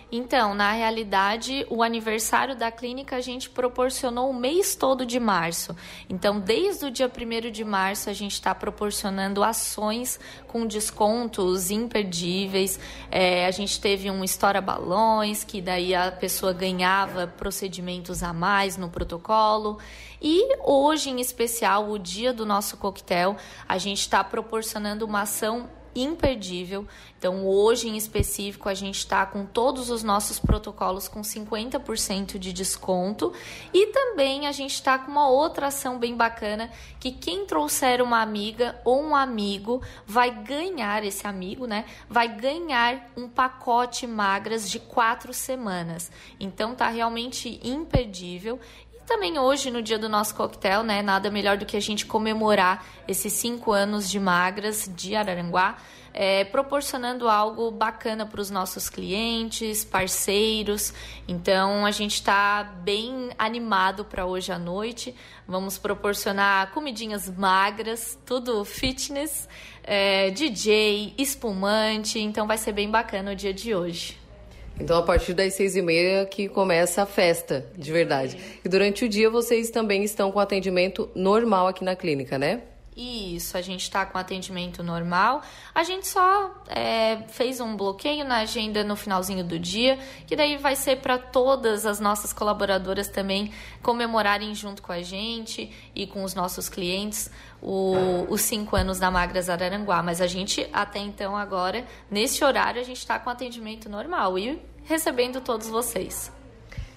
Então, na realidade, o aniversário da clínica a gente proporcionou o mês todo de março. Então, desde o dia 1 de março, a gente está proporcionando ações com descontos imperdíveis. É, a gente teve um Estoura Balões, que daí a pessoa ganhava procedimentos a mais no protocolo. E hoje, em especial, o dia do nosso coquetel, a gente está proporcionando uma ação imperdível. Então, hoje em específico, a gente está com todos os nossos protocolos com 50% de desconto. E também a gente está com uma outra ação bem bacana: que quem trouxer uma amiga ou um amigo vai ganhar, esse amigo, né? Vai ganhar um pacote magras de quatro semanas. Então, tá realmente imperdível também hoje, no dia do nosso coquetel, né? Nada melhor do que a gente comemorar esses cinco anos de Magras de Araranguá é, proporcionando algo bacana para os nossos clientes, parceiros. Então a gente está bem animado para hoje à noite. Vamos proporcionar comidinhas magras, tudo fitness, é, DJ, espumante. Então vai ser bem bacana o dia de hoje. Então, a partir das seis e meia que começa a festa, de verdade. E durante o dia vocês também estão com atendimento normal aqui na clínica, né? Isso, a gente está com atendimento normal. A gente só é, fez um bloqueio na agenda no finalzinho do dia, que daí vai ser para todas as nossas colaboradoras também comemorarem junto com a gente e com os nossos clientes o, os cinco anos da Magras Araranguá. Mas a gente, até então, agora, nesse horário, a gente está com atendimento normal e recebendo todos vocês.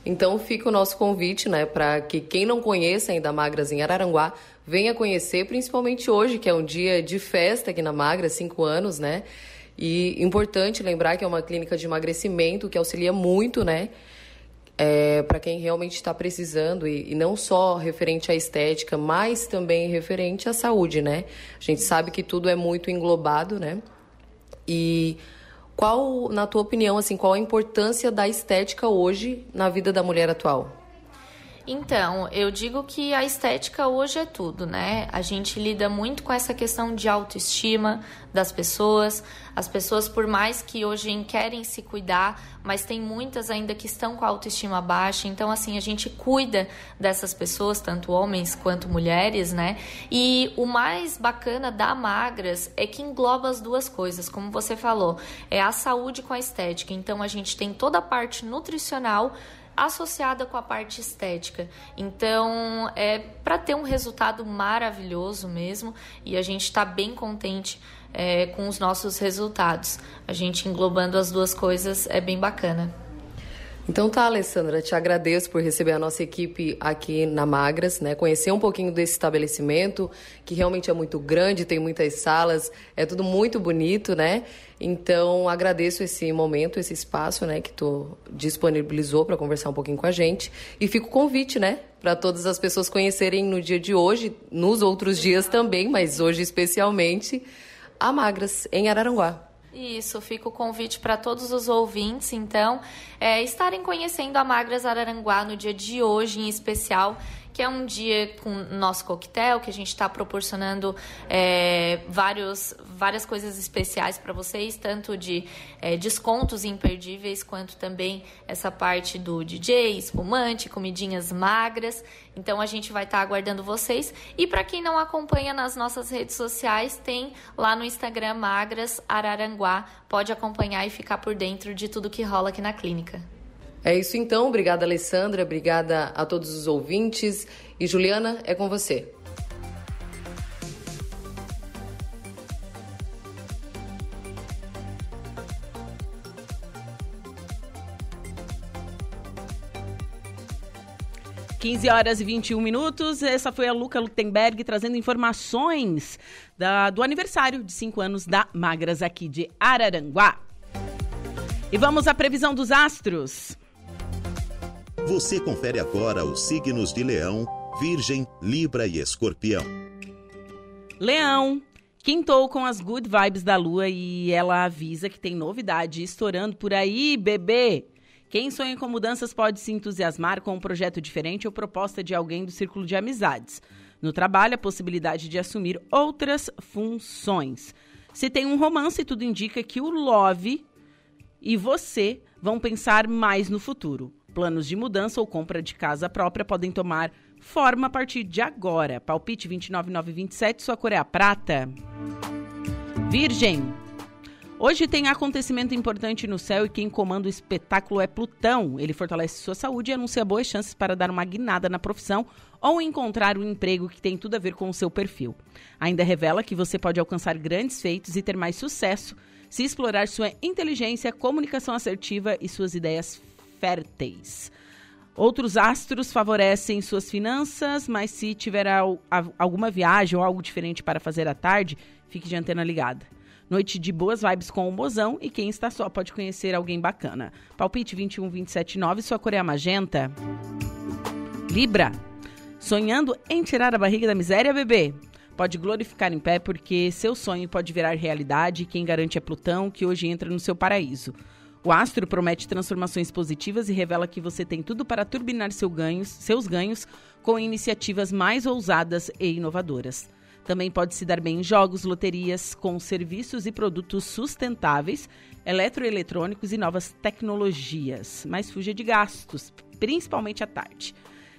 Então fica o nosso convite, né, para que quem não conheça ainda Magras em Araranguá venha conhecer, principalmente hoje, que é um dia de festa aqui na Magra, cinco anos, né? E importante lembrar que é uma clínica de emagrecimento que auxilia muito, né? É, para quem realmente está precisando, e, e, não só referente à estética, mas também referente à saúde, né? A gente sabe que tudo é muito englobado, né? E qual, na tua opinião, assim, qual a importância da estética hoje na vida da mulher atual? Então, eu digo que a estética hoje é tudo, né? A gente lida muito com essa questão de autoestima das pessoas. As pessoas, por mais que hoje querem se cuidar, mas tem muitas ainda que estão com a autoestima baixa. Então, assim, a gente cuida dessas pessoas, tanto homens quanto mulheres, né? E o mais bacana da Magras é que engloba as duas coisas, como você falou, é a saúde com a estética. Então, a gente tem toda a parte nutricional associada com a parte estética. Então, é para ter um resultado maravilhoso mesmo e a gente está bem contente é, com os nossos resultados. A gente englobando as duas coisas é bem bacana. Então tá, Alessandra, te agradeço por receber a nossa equipe aqui na Magras, né? Conhecer um pouquinho desse estabelecimento, que realmente é muito grande, tem muitas salas, é tudo muito bonito, né? Então agradeço esse momento, esse espaço, né, que tu disponibilizou para conversar um pouquinho com a gente. E fica o convite, né, para todas as pessoas conhecerem no dia de hoje, nos outros dias também, mas hoje especialmente, a Magras, em Araranguá. Isso, fica o convite para todos os ouvintes, então, é, estarem conhecendo a Magras Araranguá no dia de hoje em especial que é um dia com nosso coquetel, que a gente está proporcionando é, vários, várias coisas especiais para vocês, tanto de é, descontos imperdíveis, quanto também essa parte do DJ, espumante, comidinhas magras. Então a gente vai estar tá aguardando vocês. E para quem não acompanha nas nossas redes sociais, tem lá no Instagram Magras Araranguá. Pode acompanhar e ficar por dentro de tudo que rola aqui na clínica. É isso então. Obrigada, Alessandra. Obrigada a todos os ouvintes. E Juliana, é com você. Quinze horas e 21 minutos. Essa foi a Luca Lutenberg trazendo informações da, do aniversário de cinco anos da Magras aqui de Araranguá. E vamos à previsão dos astros. Você confere agora os signos de Leão, Virgem, Libra e Escorpião. Leão, quintou com as good vibes da lua e ela avisa que tem novidade estourando por aí, bebê. Quem sonha com mudanças pode se entusiasmar com um projeto diferente ou proposta de alguém do círculo de amizades. No trabalho, a possibilidade de assumir outras funções. Se tem um romance, tudo indica que o Love e você vão pensar mais no futuro. Planos de mudança ou compra de casa própria podem tomar forma a partir de agora. Palpite 29927, sua cor é a prata. Virgem. Hoje tem acontecimento importante no céu e quem comanda o espetáculo é Plutão. Ele fortalece sua saúde e anuncia boas chances para dar uma guinada na profissão ou encontrar um emprego que tem tudo a ver com o seu perfil. Ainda revela que você pode alcançar grandes feitos e ter mais sucesso se explorar sua inteligência, comunicação assertiva e suas ideias férteis. Outros astros favorecem suas finanças, mas se tiver alguma viagem ou algo diferente para fazer à tarde, fique de antena ligada. Noite de boas vibes com o mozão e quem está só pode conhecer alguém bacana. Palpite 21 27 9, sua cor é magenta. Libra. Sonhando em tirar a barriga da miséria, bebê? Pode glorificar em pé porque seu sonho pode virar realidade e quem garante é Plutão, que hoje entra no seu paraíso. O astro promete transformações positivas e revela que você tem tudo para turbinar seu ganhos, seus ganhos com iniciativas mais ousadas e inovadoras. Também pode se dar bem em jogos, loterias, com serviços e produtos sustentáveis, eletroeletrônicos e novas tecnologias. Mas fuja de gastos, principalmente à tarde.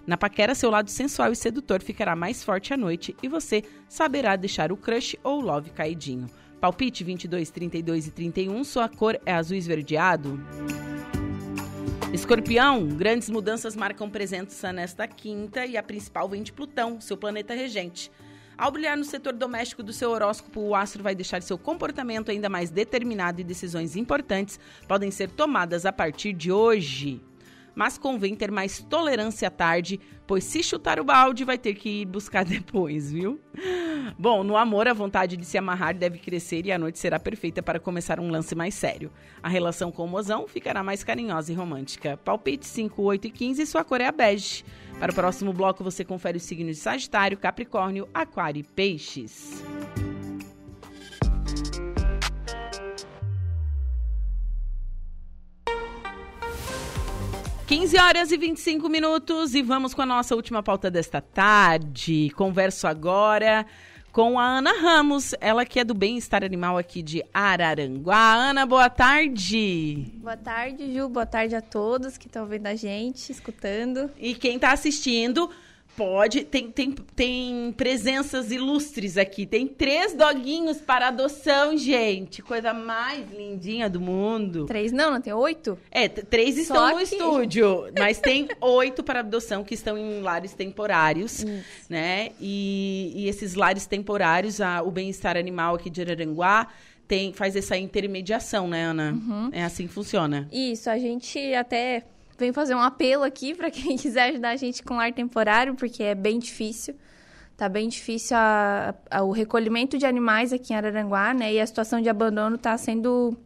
Na paquera, seu lado sensual e sedutor ficará mais forte à noite e você saberá deixar o crush ou o love caidinho. Palpite 22, 32 e 31, sua cor é azul esverdeado. Escorpião, grandes mudanças marcam presença nesta quinta e a principal vem de Plutão, seu planeta regente. Ao brilhar no setor doméstico do seu horóscopo, o astro vai deixar seu comportamento ainda mais determinado e decisões importantes podem ser tomadas a partir de hoje mas convém ter mais tolerância à tarde, pois se chutar o balde vai ter que ir buscar depois, viu? Bom, no amor, a vontade de se amarrar deve crescer e a noite será perfeita para começar um lance mais sério. A relação com o mozão ficará mais carinhosa e romântica. Palpite 5, 8 e 15, sua cor é a bege. Para o próximo bloco, você confere os signos de Sagitário, Capricórnio, Aquário e Peixes. 15 horas e 25 minutos e vamos com a nossa última pauta desta tarde. Converso agora com a Ana Ramos, ela que é do Bem-Estar Animal aqui de Araranguá. Ana, boa tarde. Boa tarde, Ju. Boa tarde a todos que estão vendo a gente, escutando. E quem está assistindo, Pode, tem, tem, tem presenças ilustres aqui. Tem três doguinhos para adoção, gente. Coisa mais lindinha do mundo. Três não, não tem oito? É, três Só estão no estúdio, mas tem oito para adoção que estão em lares temporários, Isso. né? E, e, esses lares temporários, a, o bem-estar animal aqui de Araranguá tem, faz essa intermediação, né, Ana? Uhum. É assim que funciona. Isso, a gente até vem fazer um apelo aqui para quem quiser ajudar a gente com lar temporário, porque é bem difícil. Tá bem difícil a, a, o recolhimento de animais aqui em Araranguá, né? E a situação de abandono está sendo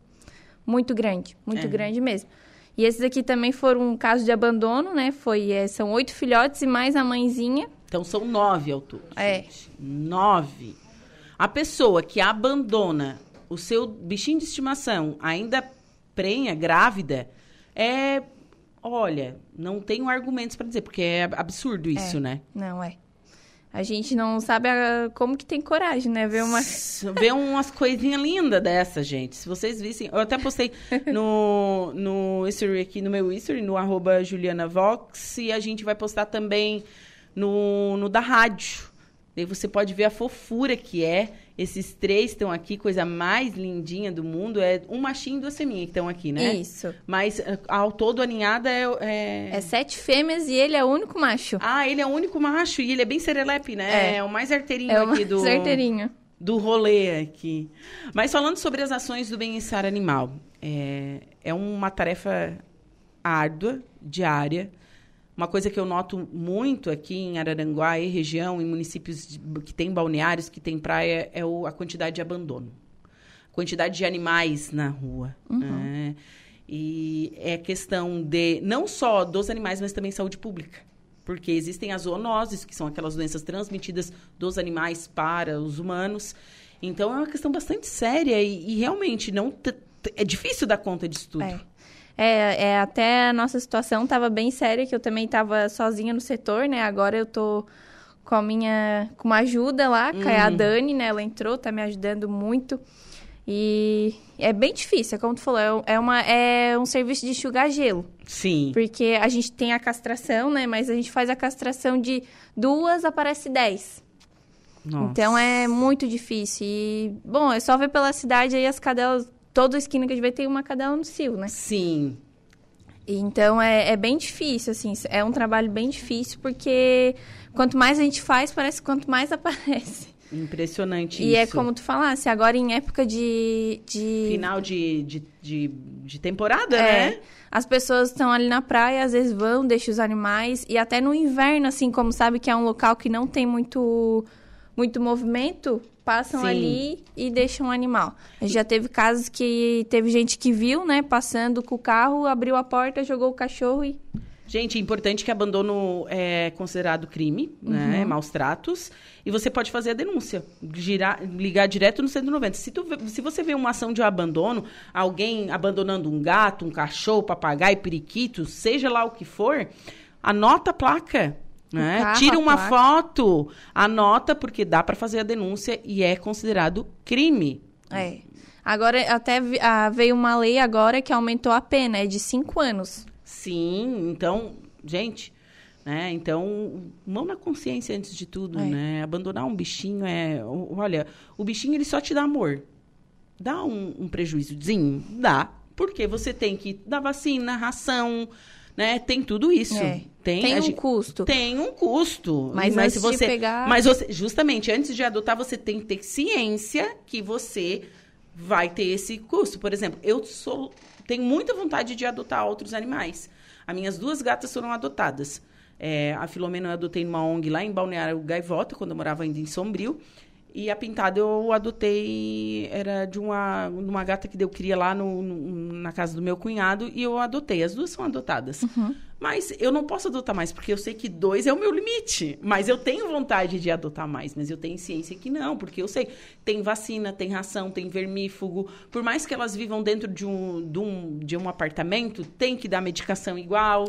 muito grande, muito é. grande mesmo. E esses aqui também foram um caso de abandono, né? Foi, é, são oito filhotes e mais a mãezinha. Então são nove ao todo. É. Gente. Nove. A pessoa que abandona o seu bichinho de estimação ainda prenha, grávida, é Olha, não tenho argumentos para dizer, porque é absurdo isso, é, né? Não, é. A gente não sabe a, como que tem coragem, né? Ver uma... Ver umas coisinhas lindas dessa, gente. Se vocês vissem... Eu até postei no, no history aqui, no meu history, no arroba julianavox. E a gente vai postar também no, no da rádio. Daí você pode ver a fofura que é esses três estão aqui, coisa mais lindinha do mundo. É um machinho e duas fêmeas que estão aqui, né? Isso. Mas eh, ao todo a ninhada é, é... É sete fêmeas e ele é o único macho. Ah, ele é o único macho e ele é bem serelepe, né? É, é o mais arteirinho é aqui do... arteirinho. Do rolê aqui. Mas falando sobre as ações do bem-estar animal, é, é uma tarefa árdua, diária, uma coisa que eu noto muito aqui em Araranguá e região, em municípios de, que tem balneários, que tem praia, é o, a quantidade de abandono. A quantidade de animais na rua. Uhum. Né? E é questão de, não só dos animais, mas também saúde pública. Porque existem as zoonoses, que são aquelas doenças transmitidas dos animais para os humanos. Então, é uma questão bastante séria e, e realmente não é difícil dar conta disso tudo. É. É, é, até a nossa situação estava bem séria, que eu também estava sozinha no setor, né? Agora eu tô com a minha com uma ajuda lá, uhum. que é a. Dani, né? Ela entrou, tá me ajudando muito. E é bem difícil, é como tu falou, é, é, uma, é um serviço de enxugar gelo. Sim. Porque a gente tem a castração, né? Mas a gente faz a castração de duas, aparece dez. Nossa. Então é muito difícil. E, bom, é só ver pela cidade aí as cadelas toda esquina que a gente vê tem uma cadela no cio, né? Sim. Então é, é bem difícil, assim, é um trabalho bem difícil porque quanto mais a gente faz, parece que quanto mais aparece. Impressionante e é isso. E é como tu falasse, agora em época de... de... Final de, de, de, de temporada, é, né? As pessoas estão ali na praia, às vezes vão, deixam os animais. E até no inverno, assim, como sabe que é um local que não tem muito, muito movimento, passam Sim. ali e deixam o animal. Já teve casos que teve gente que viu, né, passando com o carro, abriu a porta, jogou o cachorro e Gente, é importante que abandono é considerado crime, né? Uhum. Maus tratos. E você pode fazer a denúncia. Girar, ligar direto no 190. Se, tu, se você vê uma ação de abandono, alguém abandonando um gato, um cachorro, papagaio, periquito, seja lá o que for, anota a placa. Né? carro, Tira uma foto, anota, porque dá para fazer a denúncia e é considerado crime. É. Agora, até ah, veio uma lei agora que aumentou a pena, é de cinco anos. Sim, então, gente, né? Então, mão na consciência antes de tudo, É. né? Abandonar um bichinho é, olha, o bichinho ele só te dá amor. Dá um, um prejuízozinho, dá, porque você tem que dar vacina, ração, né? Tem tudo isso. É. Tem, Tem um gente- custo. Tem um custo. Mas antes de pegar- Mas você, justamente, antes de adotar, você tem que ter ciência que você vai ter esse custo. Por exemplo, eu sou, tenho muita vontade de adotar outros animais. As minhas duas gatas foram adotadas. É, a Filomena eu adotei numa ONG lá em Balneário Gaivota, quando eu morava ainda em Sombrio. E a Pintada eu adotei, era de uma, uma gata que deu cria lá no, no- na casa do meu cunhado e eu adotei. As duas são adotadas. Mas eu não posso adotar mais, porque eu sei que dois é o meu limite. Mas eu tenho vontade de adotar mais, mas eu tenho ciência que não, porque eu sei. Tem vacina, tem ração, tem vermífugo. Por mais que elas vivam dentro de um, de um, de um apartamento, tem que dar medicação igual.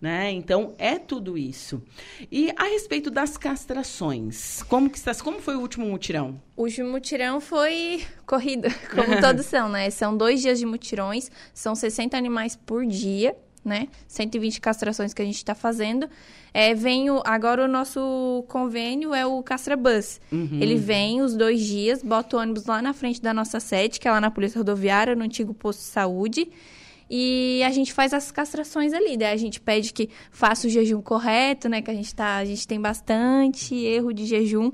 Né? Então, é tudo isso. E a respeito das castrações, como que está, como foi o último mutirão? O último mutirão foi corrida, como todos são, né? São dois dias de mutirões, são 60 animais por dia, né? 120 castrações que a gente está fazendo. É, vem o, agora o nosso convênio é o Castra Bus. Uhum. Ele vem os dois dias, bota o ônibus lá na frente da nossa sede, que é lá na Polícia Rodoviária, no antigo posto de saúde. E a gente faz as castrações ali, daí a gente pede que faça o jejum correto, né? Que a gente tá, a gente tem bastante erro de jejum.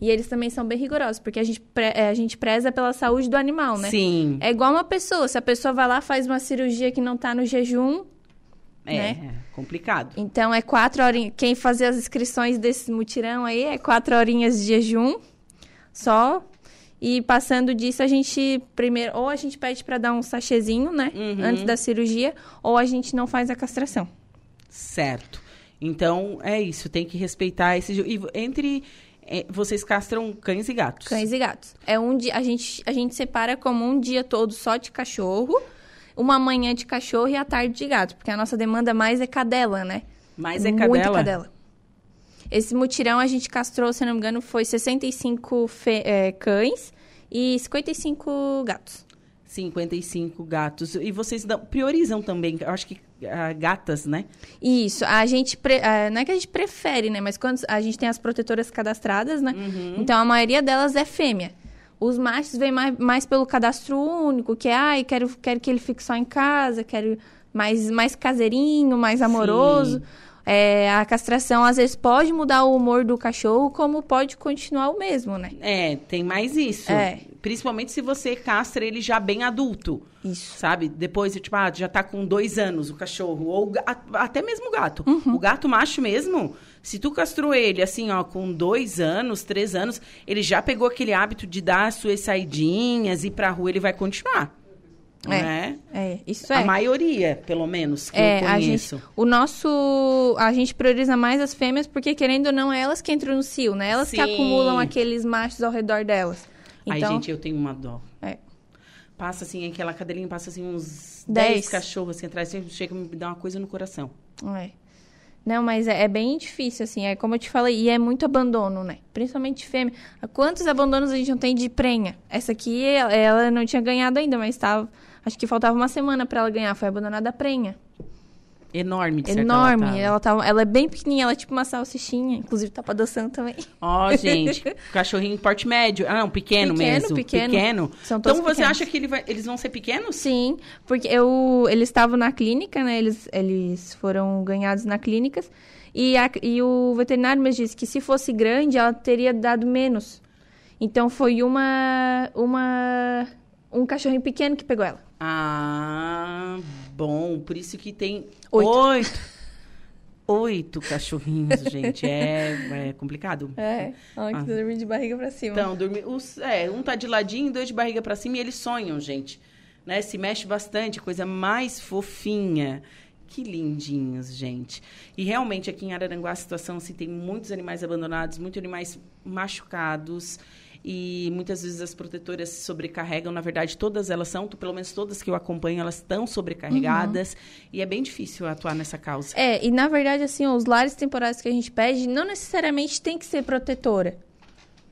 E eles também são bem rigorosos, porque a gente, pre- eh, a gente preza pela saúde do animal, né? Sim. É igual uma pessoa. Se a pessoa vai lá, faz uma cirurgia que não tá no jejum, É, né? é complicado. Então é quatro horinhas. Quem fazer as inscrições desse mutirão aí é quatro horinhas de jejum só. E passando disso, a gente primeiro, ou a gente pede para dar um sachêzinho, né? Uhum. Antes da cirurgia, ou a gente não faz a castração. Certo. Então, é isso, tem que respeitar esse. E entre. é, vocês castram cães e gatos. Cães e gatos. É um dia, a gente, a gente separa como um dia todo só de cachorro, uma manhã de cachorro e a tarde de gato, porque a nossa demanda mais é cadela, né? Mais é Muito cadela? cadela. Esse mutirão a gente castrou, se não me engano, foi 65 fe- é, cães e 55 gatos. 55 gatos. E vocês priorizam também, eu acho que ah, gatas, né? Isso, a gente. pre- ah, não é que a gente prefere, né? Mas quando a gente tem as protetoras cadastradas, né? Uhum. Então a maioria delas é fêmea. Os machos vêm mais, mais pelo cadastro único, que é, ai, quero, quero que ele fique só em casa, quero mais, mais caseirinho, mais amoroso. É, a castração às vezes pode mudar o humor do cachorro, como pode continuar o mesmo, né? É, tem mais isso. É. Principalmente se você castra ele já bem adulto. Isso. Sabe? Depois, tipo, ah, já tá com dois anos o cachorro. Ou até mesmo o gato. Uhum. O gato macho mesmo, se tu castrou ele, assim, ó, com dois anos, três anos, ele já pegou aquele hábito de dar as suas saidinhas, ir pra rua, ele vai continuar. É, né? é, isso é. A maioria, pelo menos, que É, eu a conheço. gente, o nosso, a gente prioriza mais as fêmeas porque querendo ou não, é elas que entram no cio, né? Elas que Sim. acumulam aqueles machos ao redor delas. Ai, Então, gente, eu tenho uma dó. É. Passa assim, aquela cadelinha passa assim uns Dez. 10 cachorros assim atrás, chega a me dar uma coisa no coração. É. Não, mas é, é bem difícil, assim, é como eu te falei, e é muito abandono, né? Principalmente fêmea. Quantos abandonos a gente não tem de prenha? Essa aqui, ela, ela não tinha ganhado ainda, mas tava, acho que faltava uma semana pra ela ganhar, foi abandonada a prenha. Enorme, de Enorme, ela tá. ela, tava, ela é bem pequenininha, ela é tipo uma salsichinha, inclusive tá adoção também. Ó, gente, cachorrinho porte médio. Ah, não, pequeno, Pequeno, mesmo. pequeno. São então todos você pequenos. acha que ele vai- eles vão ser pequenos? Sim, porque eu, eles estavam na clínica, né? Eles, eles foram ganhados na clínicas. E, a- e o veterinário me disse que se fosse grande, ela teria dado menos. Então foi uma, uma um cachorrinho pequeno que pegou ela. Ah, bom. Por isso que tem Oito. oito. Oito cachorrinhos, gente. É, é complicado. É, olha Ah. que dormir de barriga pra cima. Então, dormir, os, é, um tá de ladinho, dois de barriga pra cima e eles sonham, gente. Né? Se mexe bastante, coisa mais fofinha. que lindinhos, gente. E realmente aqui em Araranguá a situação assim, tem muitos animais abandonados, muitos animais machucados e muitas vezes as protetoras se sobrecarregam. Na verdade, todas elas são, pelo menos todas que eu acompanho, elas estão sobrecarregadas uhum. e é bem difícil atuar nessa causa. É, e na verdade, assim, os lares temporários que a gente pede não necessariamente tem que ser protetora.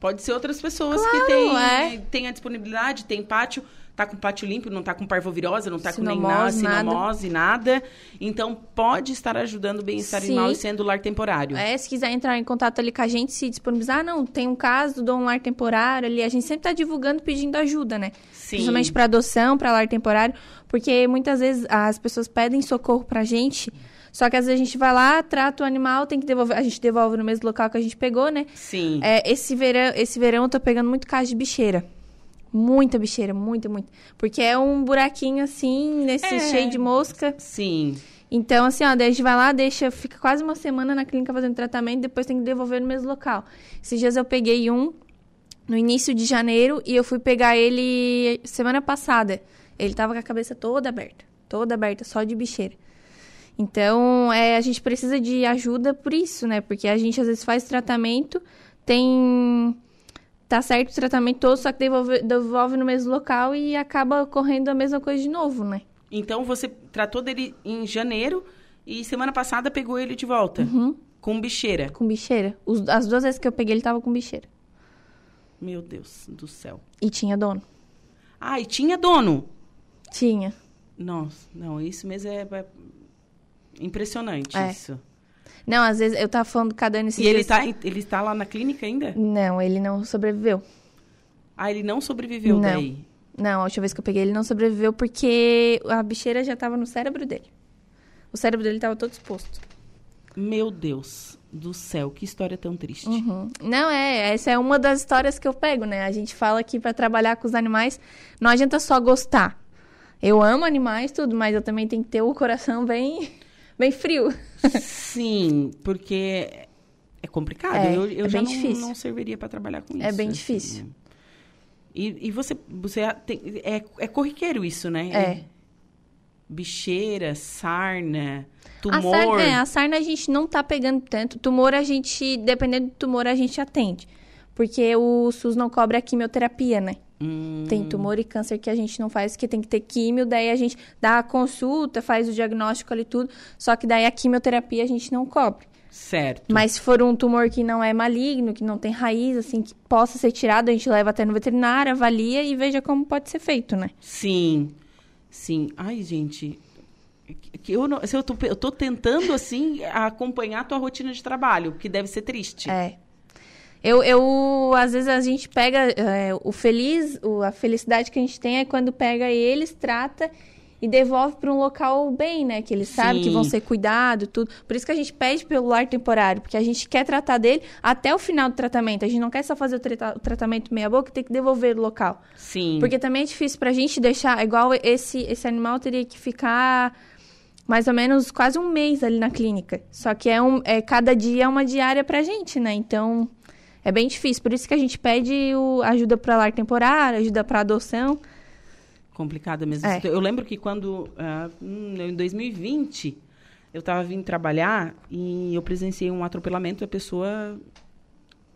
Pode ser outras pessoas claro, que têm, é. têm a disponibilidade, têm pátio tá com pátio limpo, não tá com parvovirose, não tá sinomose, com nem nada, sinomose, nada. nada. Então, pode estar ajudando o bem-estar animal e sendo lar temporário. É, se quiser entrar em contato ali com a gente, se disponibilizar, ah, não, tem um caso, dou um lar temporário ali. A gente sempre tá divulgando, pedindo ajuda, né? Sim. Principalmente para adoção, para lar temporário, porque muitas vezes as pessoas pedem socorro pra gente. Só que às vezes a gente vai lá, trata o animal, tem que devolver. A gente devolve no mesmo local que a gente pegou, né? Sim. É, esse, verão, esse verão eu tô pegando muito caso de bicheira. Muita bicheira, muita, muita. Porque é um buraquinho assim, nesse é. cheio de mosca. Sim. Então, assim, ó, daí a gente vai lá, deixa, fica quase uma semana na clínica fazendo tratamento, depois tem que devolver no mesmo local. Esses dias eu peguei um no início de janeiro e eu fui pegar ele semana passada. Ele tava com a cabeça toda aberta, toda aberta, só de bicheira. Então, é, a gente precisa de ajuda por isso, né? Porque a gente às vezes faz tratamento, tem tá certo o tratamento todo, só que devolve, devolve no mesmo local e acaba ocorrendo a mesma coisa de novo, né? Então você tratou dele em janeiro e semana passada pegou ele de volta. Uhum. Com bicheira. Com bicheira. Os, as duas vezes que eu peguei, ele tava com bicheira. Meu Deus do céu. E tinha dono. Ah, e tinha dono? Tinha. Nossa, não, isso mesmo é, é impressionante, é. isso. Não, às vezes eu tava falando do Cadane esses E ele está, ele tá lá na clínica ainda? Não, ele não sobreviveu. Ah, ele não sobreviveu não. daí? Não, a última vez que eu peguei ele não sobreviveu porque a bicheira já tava no cérebro dele. O cérebro dele tava todo exposto. Meu Deus do céu, que história tão triste. Uhum. Não, é, essa é uma das histórias que eu pego, né? A gente fala que para trabalhar com os animais não adianta só gostar. Eu amo animais, tudo, mas eu também tenho que ter o coração bem bem frio. Sim, porque é complicado. É, eu eu é já não, não, serviria para trabalhar com é isso. É bem assim. difícil. E, e você, você tem, é, é corriqueiro isso, né? É. Bicheira, sarna, tumor. A sarna, é, a sarna a gente não tá pegando tanto. Tumor a gente, dependendo do tumor, a gente atende. Porque o SUS não cobra a quimioterapia, né? Hum. Tem tumor e câncer que a gente não faz, que tem que ter químio, daí a gente dá a consulta, faz o diagnóstico ali tudo, só que daí a quimioterapia a gente não cobre. Certo. Mas se for um tumor que não é maligno, que não tem raiz, assim, que possa ser tirado, a gente leva até no veterinário, avalia e veja como pode ser feito, né? Sim. Sim. Ai, gente, que eu, não, eu, tô, eu tô tentando, assim, acompanhar a tua rotina de trabalho, que deve ser triste. É. Eu, eu, às vezes a gente pega é, o feliz, o, a felicidade que a gente tem é quando pega eles, trata e devolve para um local bem, né? Que eles Sim. sabem que vão ser cuidados, tudo. Por isso que a gente pede pelo lar temporário, porque a gente quer tratar dele até o final do tratamento. A gente não quer só fazer o, tra o tratamento meia boca, tem que devolver o local. Sim. Porque também é difícil para a gente deixar, igual esse esse animal teria que ficar mais ou menos quase um mês ali na clínica. Só que é um, é cada dia é uma diária para a gente, né? Então é bem difícil. Por isso que a gente pede o, ajuda para lar temporário, ajuda para adoção. Complicada mesmo. É. Eu lembro que quando, uh, em 2020, eu estava vindo trabalhar e eu presenciei um atropelamento e a pessoa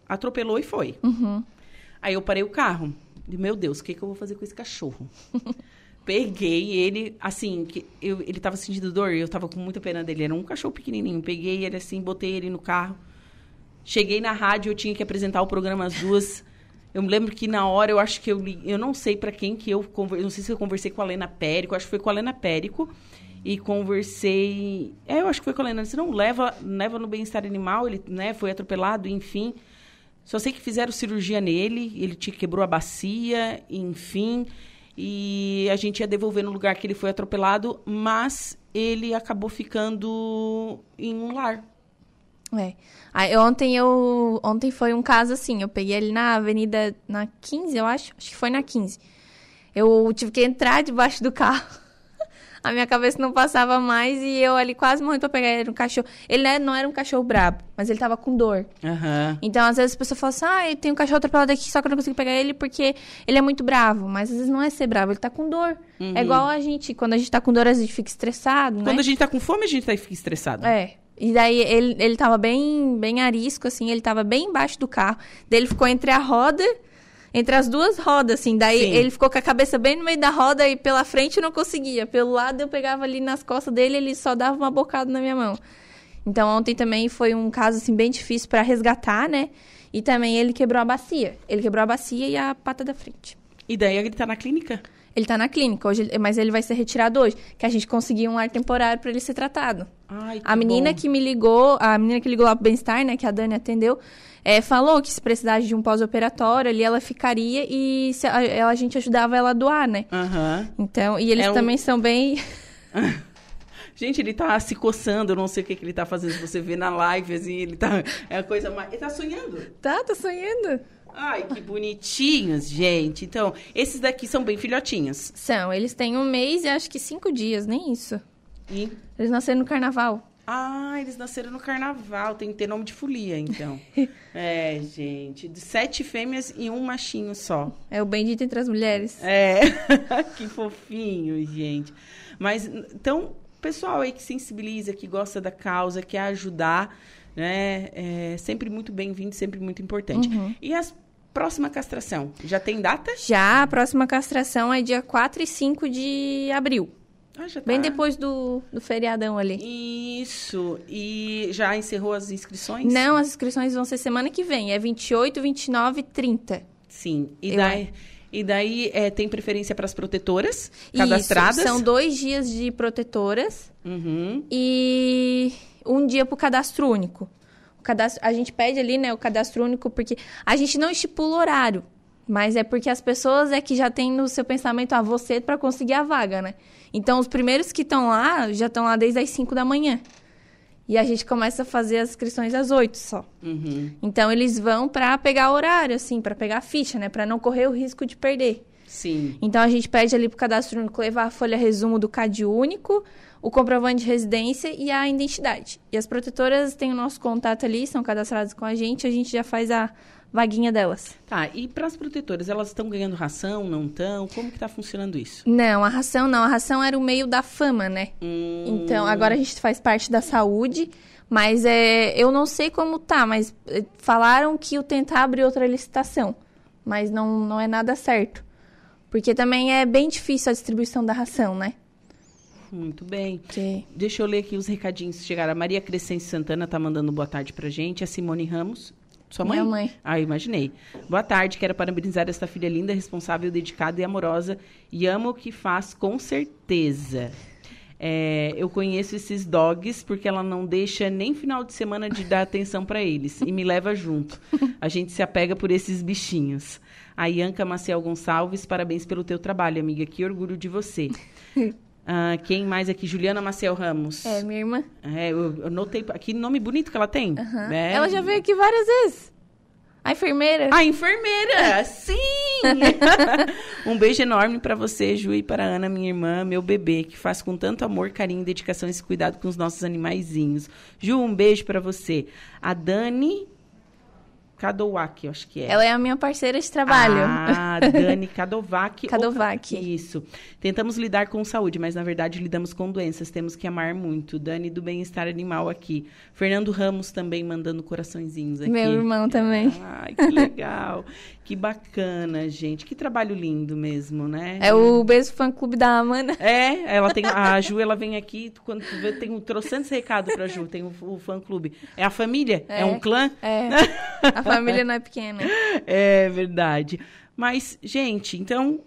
atropelou e foi. Uhum. Aí eu parei o carro. E, meu Deus, o que, que eu vou fazer com esse cachorro? Peguei ele, assim, que eu, ele estava sentindo dor e eu estava com muita pena dele. Era um cachorro pequenininho. Peguei ele assim, botei ele no carro Cheguei na rádio, eu tinha que apresentar o programa às duas. Eu me lembro que na hora eu acho que eu li, eu não sei para quem que eu conversei, não sei se eu conversei com a Lena Périco, acho que foi com a Lena Périco e conversei, é, eu acho que foi com a Lena, disse, não leva, leva no bem-estar animal, ele, né, foi atropelado, enfim. Só sei que fizeram cirurgia nele, ele tinha quebrou a bacia, enfim, e a gente ia devolver no lugar que ele foi atropelado, mas ele acabou ficando em um lar. É. Aí, ontem eu. Ontem foi um caso assim, eu peguei ele na avenida na 15, eu acho. Acho que foi na 15. Eu tive que entrar debaixo do carro. a minha cabeça não passava mais e eu ali quase morrendo pra pegar ele um cachorro. Ele né, não era um cachorro brabo, mas ele tava com dor. Aham. Então, às vezes, a pessoa fala assim, ah, eu tenho um cachorro atropelado aqui, só que eu não consigo pegar ele porque ele é muito bravo. Mas, às vezes, não é ser bravo, ele tá com dor. Uhum. É igual a gente, quando a gente tá com dor, a gente fica estressado, né? Quando a gente tá com fome, a gente tá, fica estressado. É. E daí, ele, ele tava bem, bem arisco, assim, ele tava bem embaixo do carro. Daí, ele ficou entre a roda... Entre as duas rodas, assim. Daí Sim. ele ficou com a cabeça bem no meio da roda e pela frente eu não conseguia. Pelo lado eu pegava ali nas costas dele ele só dava uma bocada na minha mão. Então ontem também foi um caso assim bem difícil para resgatar, né? E também ele quebrou a bacia. Ele quebrou a bacia e a pata da frente. E daí ele tá na clínica? Ele tá na clínica hoje, mas ele vai ser retirado hoje, que a gente conseguiu um ar temporário para ele ser tratado. Ai, A menina bom. que me ligou, a menina que ligou lá pro Bem-Estar, né, que a Dani atendeu, é, falou que se precisasse de um pós-operatório ali, ela ficaria e se a, ela- a gente ajudava ela a doar, né? Aham. Então, e eles É um- também são bem. Gente, ele tá se coçando, eu não sei o que, que ele tá fazendo. Se você vê na live, assim, ele tá. É a coisa mais. Ele tá sonhando. Tá, tá sonhando. Ai, que bonitinhos, gente. Então, esses daqui são bem filhotinhos. São, eles têm um mês e acho que cinco dias, nem isso. E? Eles nasceram no carnaval. Ah, eles nasceram no carnaval. Tem que ter nome de folia, então. é, gente. De sete fêmeas e um machinho só. É o bendito entre as mulheres. É. que fofinho, gente. Mas, então, pessoal aí que sensibiliza, que gosta da causa, quer ajudar, né? É sempre muito bem-vindo, sempre muito importante. Uhum. E a próxima castração? Já tem data? Já a próxima castração é dia 4 e 5 de abril. Ah, já tá. Bem depois do, do feriadão ali. Isso. E já encerrou as inscrições? Não, as inscrições vão ser semana que vem. É 28, 29 e 30. Sim. E Eu daí, e daí é, tem preferência para as protetoras cadastradas? Isso, são dois dias de protetoras Uhum. e um dia para o cadastro único. O cadastro, a gente pede ali, né, o cadastro único, porque a gente não estipula horário, mas é porque as pessoas é que já têm no seu pensamento, ah, você para conseguir a vaga, né? Então, os primeiros que estão lá, já estão lá desde as 5 da manhã. E a gente começa a fazer as inscrições às 8 só. Uhum. Então, eles vão para pegar horário, assim, para pegar a ficha, né? Para não correr o risco de perder. Sim. Então a gente pede ali pro cadastro único levar a folha resumo do CAD único, o comprovante de residência e a identidade. E as protetoras têm o nosso contato ali, são cadastradas com a gente, a gente já faz a vaguinha delas. Tá, e para as protetoras, elas estão ganhando ração, não estão? Como que tá funcionando isso? Não, a ração não, a ração era o meio da fama, né? Hum. Então agora a gente faz parte da saúde, mas é, eu não sei como tá, mas eh, falaram que o tentar abrir outra licitação, mas não, não é nada certo. Porque também é bem difícil a distribuição da ração, né? Muito bem. Que- Deixa eu ler aqui os recadinhos que chegaram. A Maria Crescente Santana tá mandando boa tarde pra gente. A Simone Ramos. Sua mãe? Minha mãe. Ah, imaginei. Boa tarde, quero parabenizar esta filha linda, responsável, dedicada e amorosa. E amo o que faz com certeza. É, eu conheço esses dogs porque ela não deixa nem final de semana de dar atenção pra eles e me leva junto. A gente se apega por esses bichinhos. A Ianca Maciel Gonçalves, parabéns pelo teu trabalho, amiga. Que orgulho de você. Ah, quem mais aqui? Juliana Maciel Ramos. É, minha irmã. É, eu, eu notei. Que nome bonito que ela tem. Aham. né? Ela já veio aqui várias vezes. A enfermeira. A enfermeira! Sim! um beijo enorme pra você, Ju, e para a Ana, minha irmã, meu bebê, que faz com tanto amor, carinho, dedicação e esse cuidado com os nossos animaizinhos. Ju, um beijo pra você. A Dani Kadowak, eu acho que é. Ela é a minha parceira de trabalho. Ah, Dani Kadovac. Kadovac. Isso. Tentamos lidar com saúde, mas na verdade lidamos com doenças. Temos que amar muito. Dani do Bem-Estar Animal aqui. Fernando Ramos também mandando coraçõezinhos aqui. Meu irmão também. Ai, que legal. que bacana, gente. Que trabalho lindo mesmo, né? É o beijo fã clube da Amanda. É, ela tem. A Ju, ela vem aqui, quando tu vê, tem um trocentos recado pra Ju, tem o, o fã clube. É a família? É, um clã? É. A família não é pequena. É verdade. Mas, gente, então,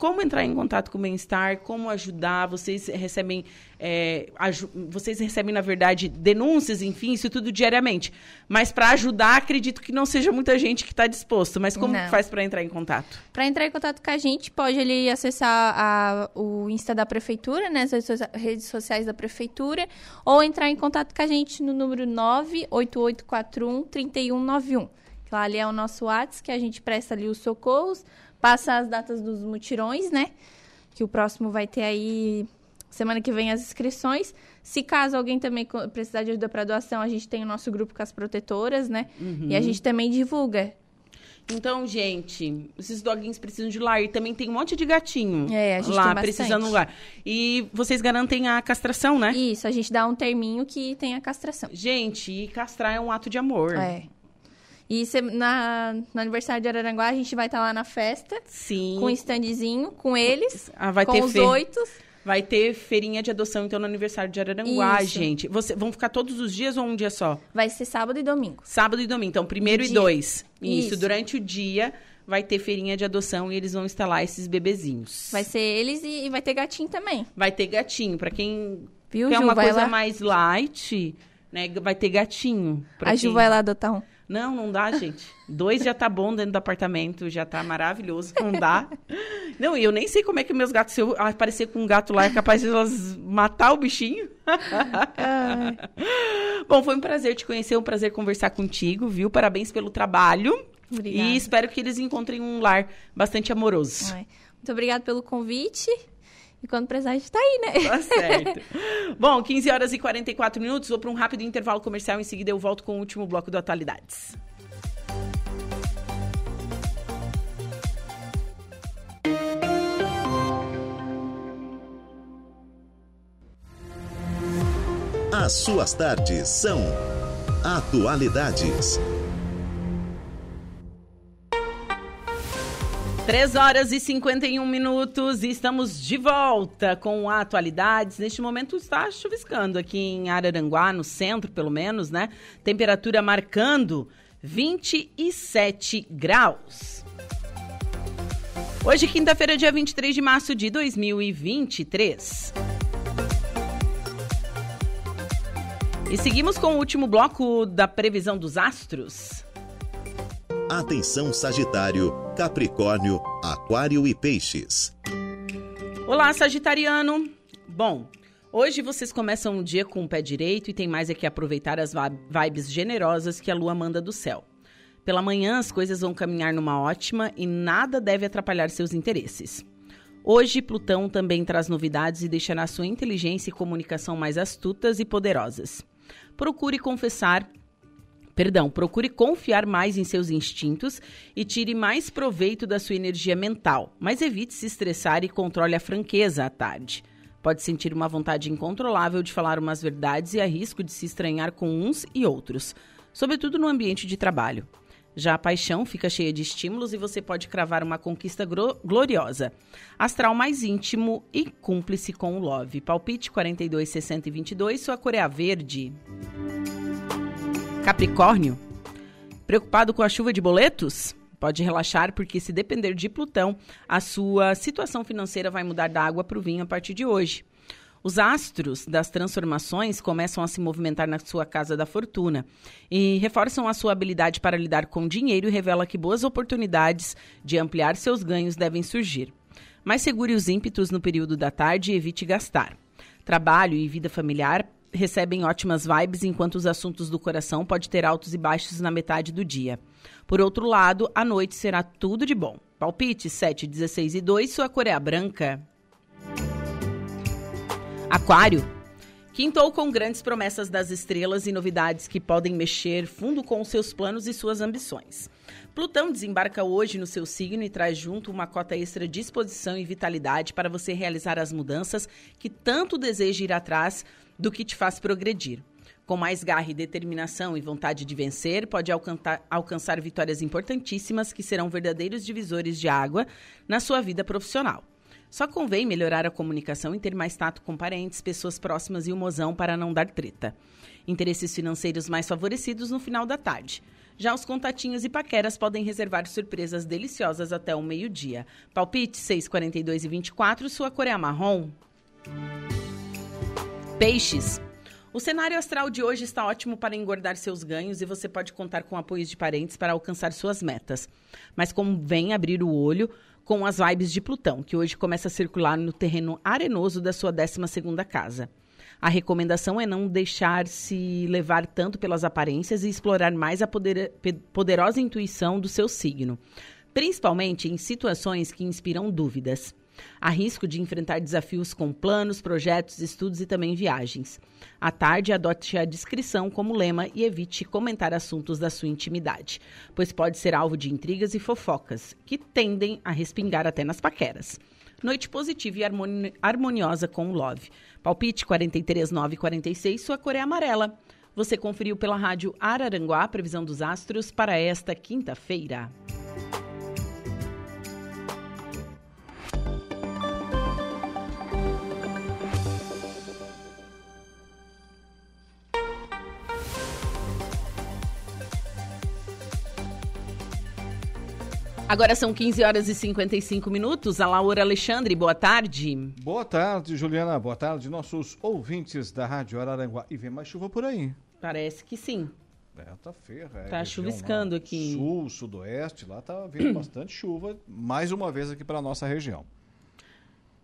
como entrar em contato com o bem-estar, como ajudar, vocês recebem, é, aju- vocês recebem, na verdade, denúncias, enfim, isso tudo diariamente. Mas para ajudar, acredito que não seja muita gente que está disposto. Mas como faz para entrar em contato? Para entrar em contato com a gente, pode ali acessar a- o Insta da Prefeitura, né, as redes redes sociais da Prefeitura, ou entrar em contato com a gente no número 98841-3191. Lá ali é o nosso WhatsApp, que a gente presta ali os socorros, passa as datas dos mutirões, né? Que o próximo vai ter aí semana que vem as inscrições. Se caso alguém também precisar de ajuda para doação, a gente tem o nosso grupo com as protetoras, né? Uhum. E a gente também divulga. Então, gente, esses doguinhos precisam de lar. E também tem um monte de gatinho é, a gente lá precisando de lar. E vocês garantem a castração, né? Isso, a gente dá um terminho que tem a castração. Gente, castrar é um ato de amor. É. E cê, na, no aniversário de Araranguá, a gente vai estar tá lá na festa. Sim. Com um standzinho, com eles. Ah, vai com ter os oito. Vai ter feirinha de adoção, então, no aniversário de Araranguá, Isso. gente. Você, vão ficar todos os dias ou um dia só? Vai ser sábado e domingo. Sábado e domingo. Então, primeiro e dois. Isso. Isso. Durante o dia vai ter feirinha de adoção e eles vão instalar esses bebezinhos. Vai ser eles e, e vai ter gatinho também. Vai ter gatinho. Para quem Viu, quer Ju, uma coisa lá. mais light, né? Vai ter gatinho. A quem... Ju vai lá adotar um. Não, não dá, gente. Dois já tá bom dentro do apartamento, já tá maravilhoso. Não dá. Não, e eu nem sei como é que meus gatos, se eu aparecer com um gato lá, é capaz de elas matar o bichinho. bom, foi um prazer te conhecer, um prazer conversar contigo, viu? Parabéns pelo trabalho. Obrigada. E espero que eles encontrem um lar bastante amoroso. Ai. Muito obrigada pelo convite. E quando precisar, a gente tá aí, né? Tá certo. Bom, 15 horas e 44 minutos. Vou para um rápido intervalo comercial. Em seguida, eu volto com o último bloco do Atualidades. As suas tardes são Atualidades. 3 horas e 51 minutos e estamos de volta com atualidades. Neste momento está chuviscando aqui em Araranguá, no centro pelo menos, né? Temperatura marcando 27 graus. Hoje, quinta-feira, dia 23 de março de 2023. E seguimos com o último bloco da previsão dos astros. Atenção Sagitário, Capricórnio, Aquário e Peixes. Olá, Sagitariano. Bom, hoje vocês começam o dia com o pé direito e tem mais é que aproveitar as vibes generosas que a lua manda do céu. Pela manhã, as coisas vão caminhar numa ótima e nada deve atrapalhar seus interesses. Hoje, Plutão também traz novidades e deixará sua inteligência e comunicação mais astutas e poderosas. Procure confessar Perdão, procure confiar mais em seus instintos e tire mais proveito da sua energia mental, mas evite se estressar e controle a franqueza à tarde. Pode sentir uma vontade incontrolável de falar umas verdades e há risco de se estranhar com uns e outros, sobretudo no ambiente de trabalho. Já a paixão fica cheia de estímulos e você pode cravar uma conquista gloriosa. Astral mais íntimo e cúmplice com o love. Palpite 42, 60 e 22, sua cor é a verde. Capricórnio, preocupado com a chuva de boletos? Pode relaxar, porque se depender de Plutão, a sua situação financeira vai mudar da água para o vinho a partir de hoje. Os astros das transformações começam a se movimentar na sua casa da fortuna e reforçam a sua habilidade para lidar com dinheiro e revela que boas oportunidades de ampliar seus ganhos devem surgir. Mas segure os ímpetos no período da tarde e evite gastar. Trabalho e vida familiar recebem ótimas vibes, enquanto os assuntos do coração pode ter altos e baixos na metade do dia. Por outro lado, à noite será tudo de bom. Palpite 7, 16 e 2, sua cor é branca. Aquário. Quintou com grandes promessas das estrelas e novidades que podem mexer fundo com seus planos e suas ambições. Plutão desembarca hoje no seu signo e traz junto uma cota extra de disposição e vitalidade para você realizar as mudanças que tanto deseja ir atrás do que te faz progredir. Com mais garra e determinação e vontade de vencer, pode alcançar, alcançar vitórias importantíssimas que serão verdadeiros divisores de água na sua vida profissional. Só convém melhorar a comunicação e ter mais tato com parentes, pessoas próximas e o mozão para não dar treta. Interesses financeiros mais favorecidos no final da tarde. Já os contatinhos e paqueras podem reservar surpresas deliciosas até o meio-dia. Palpite 6, 42 e 24, sua cor é marrom. Peixes. O cenário astral de hoje está ótimo para engordar seus ganhos e você pode contar com apoio de parentes para alcançar suas metas. Mas convém abrir o olho com as vibes de Plutão, que hoje começa a circular no terreno arenoso da sua 12ª casa. A recomendação é não deixar-se levar tanto pelas aparências e explorar mais a poder, poderosa intuição do seu signo, principalmente em situações que inspiram dúvidas. Há risco de enfrentar desafios com planos, projetos, estudos e também viagens. À tarde, adote a discrição como lema e evite comentar assuntos da sua intimidade, pois pode ser alvo de intrigas e fofocas, que tendem a respingar até nas paqueras. Noite positiva e harmoni harmoniosa com o Love. Palpite 43946, sua cor é amarela. Você conferiu pela rádio Araranguá a previsão dos astros para esta quinta-feira. Agora são 15 horas e 55 minutos. A Laura Alexandre, boa tarde. Boa tarde, Juliana. Boa tarde, nossos ouvintes da Rádio Araranguá. E vem mais chuva por aí. Parece que sim. É, tá ferra. É, tá chuviscando aqui. Sul, sudoeste, lá tá vindo bastante chuva, mais uma vez aqui para nossa região.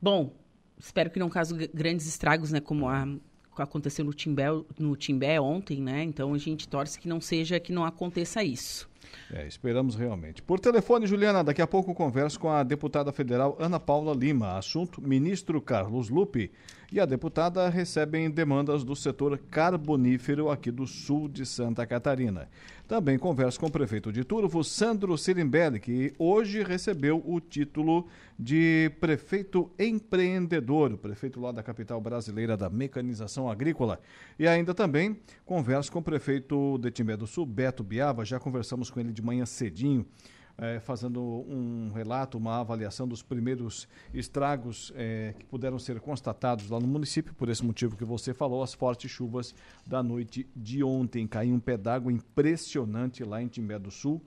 Bom, espero que não cause grandes estragos, né, como a aconteceu no Timbé, no Timbé ontem, né? Então a gente torce que não seja que não aconteça isso. É, esperamos realmente. Por telefone, Juliana, daqui a pouco converso com a deputada federal Ana Paula Lima. Assunto: ministro Carlos Lupe e a deputada recebem demandas do setor carbonífero aqui do sul de Santa Catarina. Também converso com o prefeito de Turvo, Sandro Sirimbelli, que hoje recebeu o título de prefeito empreendedor, o prefeito lá da capital brasileira da mecanização agrícola. E ainda também converso com o prefeito de Timbé do Sul, Beto Biava, já conversamos com ele de manhã cedinho é, fazendo um relato, uma avaliação dos primeiros estragos é, que puderam ser constatados lá no município, por esse motivo que você falou, as fortes chuvas da noite de ontem. Caiu um d'água impressionante lá em Timbé do Sul.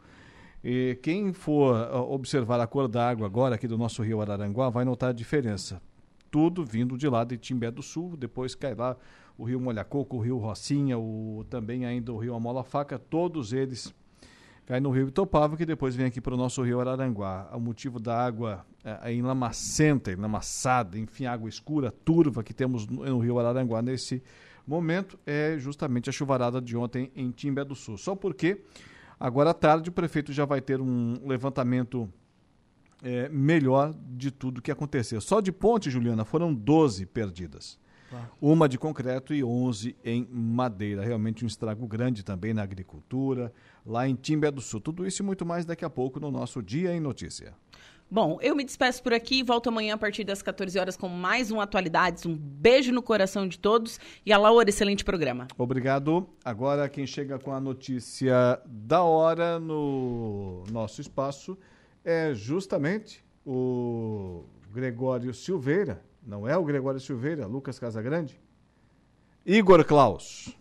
E quem for observar a cor da água agora aqui do nosso rio Araranguá vai notar a diferença. Tudo vindo de lá de Timbé do Sul, depois cai lá o rio Molhacoco, o rio Rocinha, o, também ainda o rio Amola Faca, todos eles cai no rio Itopava, que depois vem aqui para o nosso rio Araranguá. O motivo da água é, enlamacenta, enlamaçada, enfim, água escura, turva que temos no, no rio Araranguá nesse momento é justamente a chuvarada de ontem em Timbé do Sul. Só porque agora à tarde o prefeito já vai ter um levantamento é, melhor de tudo que aconteceu. Só de ponte, Juliana, foram 12 perdidas. Uma de concreto e 11 em madeira. Realmente um estrago grande também na agricultura, lá em Timbé do Sul. Tudo isso e muito mais daqui a pouco no nosso Dia em Notícia. Bom, eu me despeço por aqui, volto amanhã a partir das 14 horas com mais um Atualidades. Um beijo no coração de todos e a Laura, excelente programa. Obrigado. Agora quem chega com a notícia da hora no nosso espaço é justamente o Gregório Silveira, não é o Gregório Silveira, Lucas Casagrande? Igor Klaus.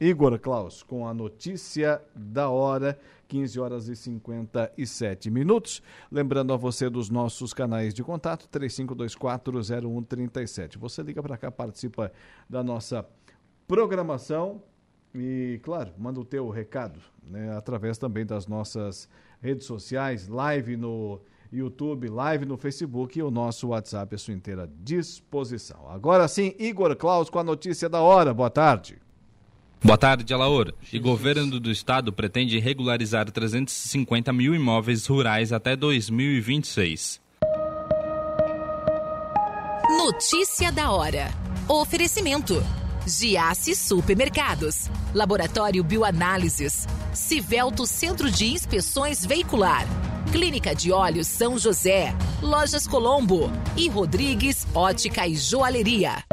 Igor Klaus, com a notícia da hora, 15 horas e 57 minutos. Lembrando a você dos nossos canais de contato, 35240137. Você liga para cá, participa da nossa programação e, claro, manda o teu recado, né, através também das nossas redes sociais, live no YouTube, live no Facebook e o nosso WhatsApp à sua inteira disposição. Agora sim, Igor Klaus com a notícia da hora. Boa tarde. Boa tarde, Alaor. O governo do estado pretende regularizar 350 mil imóveis rurais até 2026. Notícia da hora. Oferecimento. Giasse Supermercados. Laboratório Bioanálises. Civelto Centro de Inspeções Veicular. Clínica de Olhos São José. Lojas Colombo. E Rodrigues Ótica e Joalheria.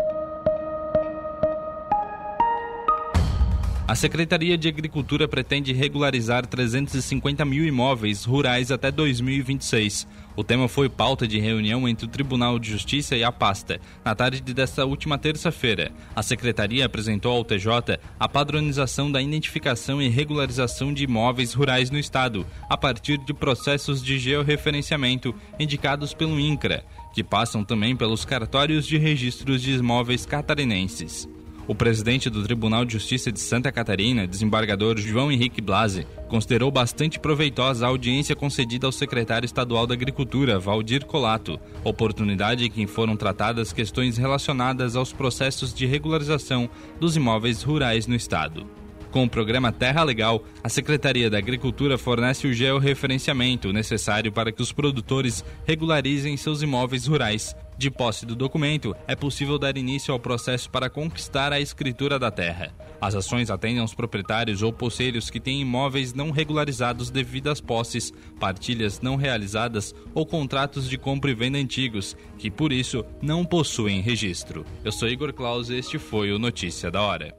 A Secretaria de Agricultura pretende regularizar 350 mil imóveis rurais até 2026. O tema foi pauta de reunião entre o Tribunal de Justiça e a pasta. Na tarde desta última terça-feira, a Secretaria apresentou ao TJ a padronização da identificação e regularização de imóveis rurais no Estado, a partir de processos de georreferenciamento indicados pelo INCRA, que passam também pelos cartórios de registros de imóveis catarinenses. O presidente do Tribunal de Justiça de Santa Catarina, desembargador João Henrique Blasi, considerou bastante proveitosa a audiência concedida ao secretário estadual da Agricultura, Valdir Colato, oportunidade em que foram tratadas questões relacionadas aos processos de regularização dos imóveis rurais no estado. Com o programa Terra Legal, a Secretaria da Agricultura fornece o georreferenciamento necessário para que os produtores regularizem seus imóveis rurais. De posse do documento, é possível dar início ao processo para conquistar a escritura da terra. As ações atendem aos proprietários ou poceiros que têm imóveis não regularizados devido às posses, partilhas não realizadas ou contratos de compra e venda antigos, que por isso não possuem registro. Eu sou Igor Claus e este foi o Notícia da Hora.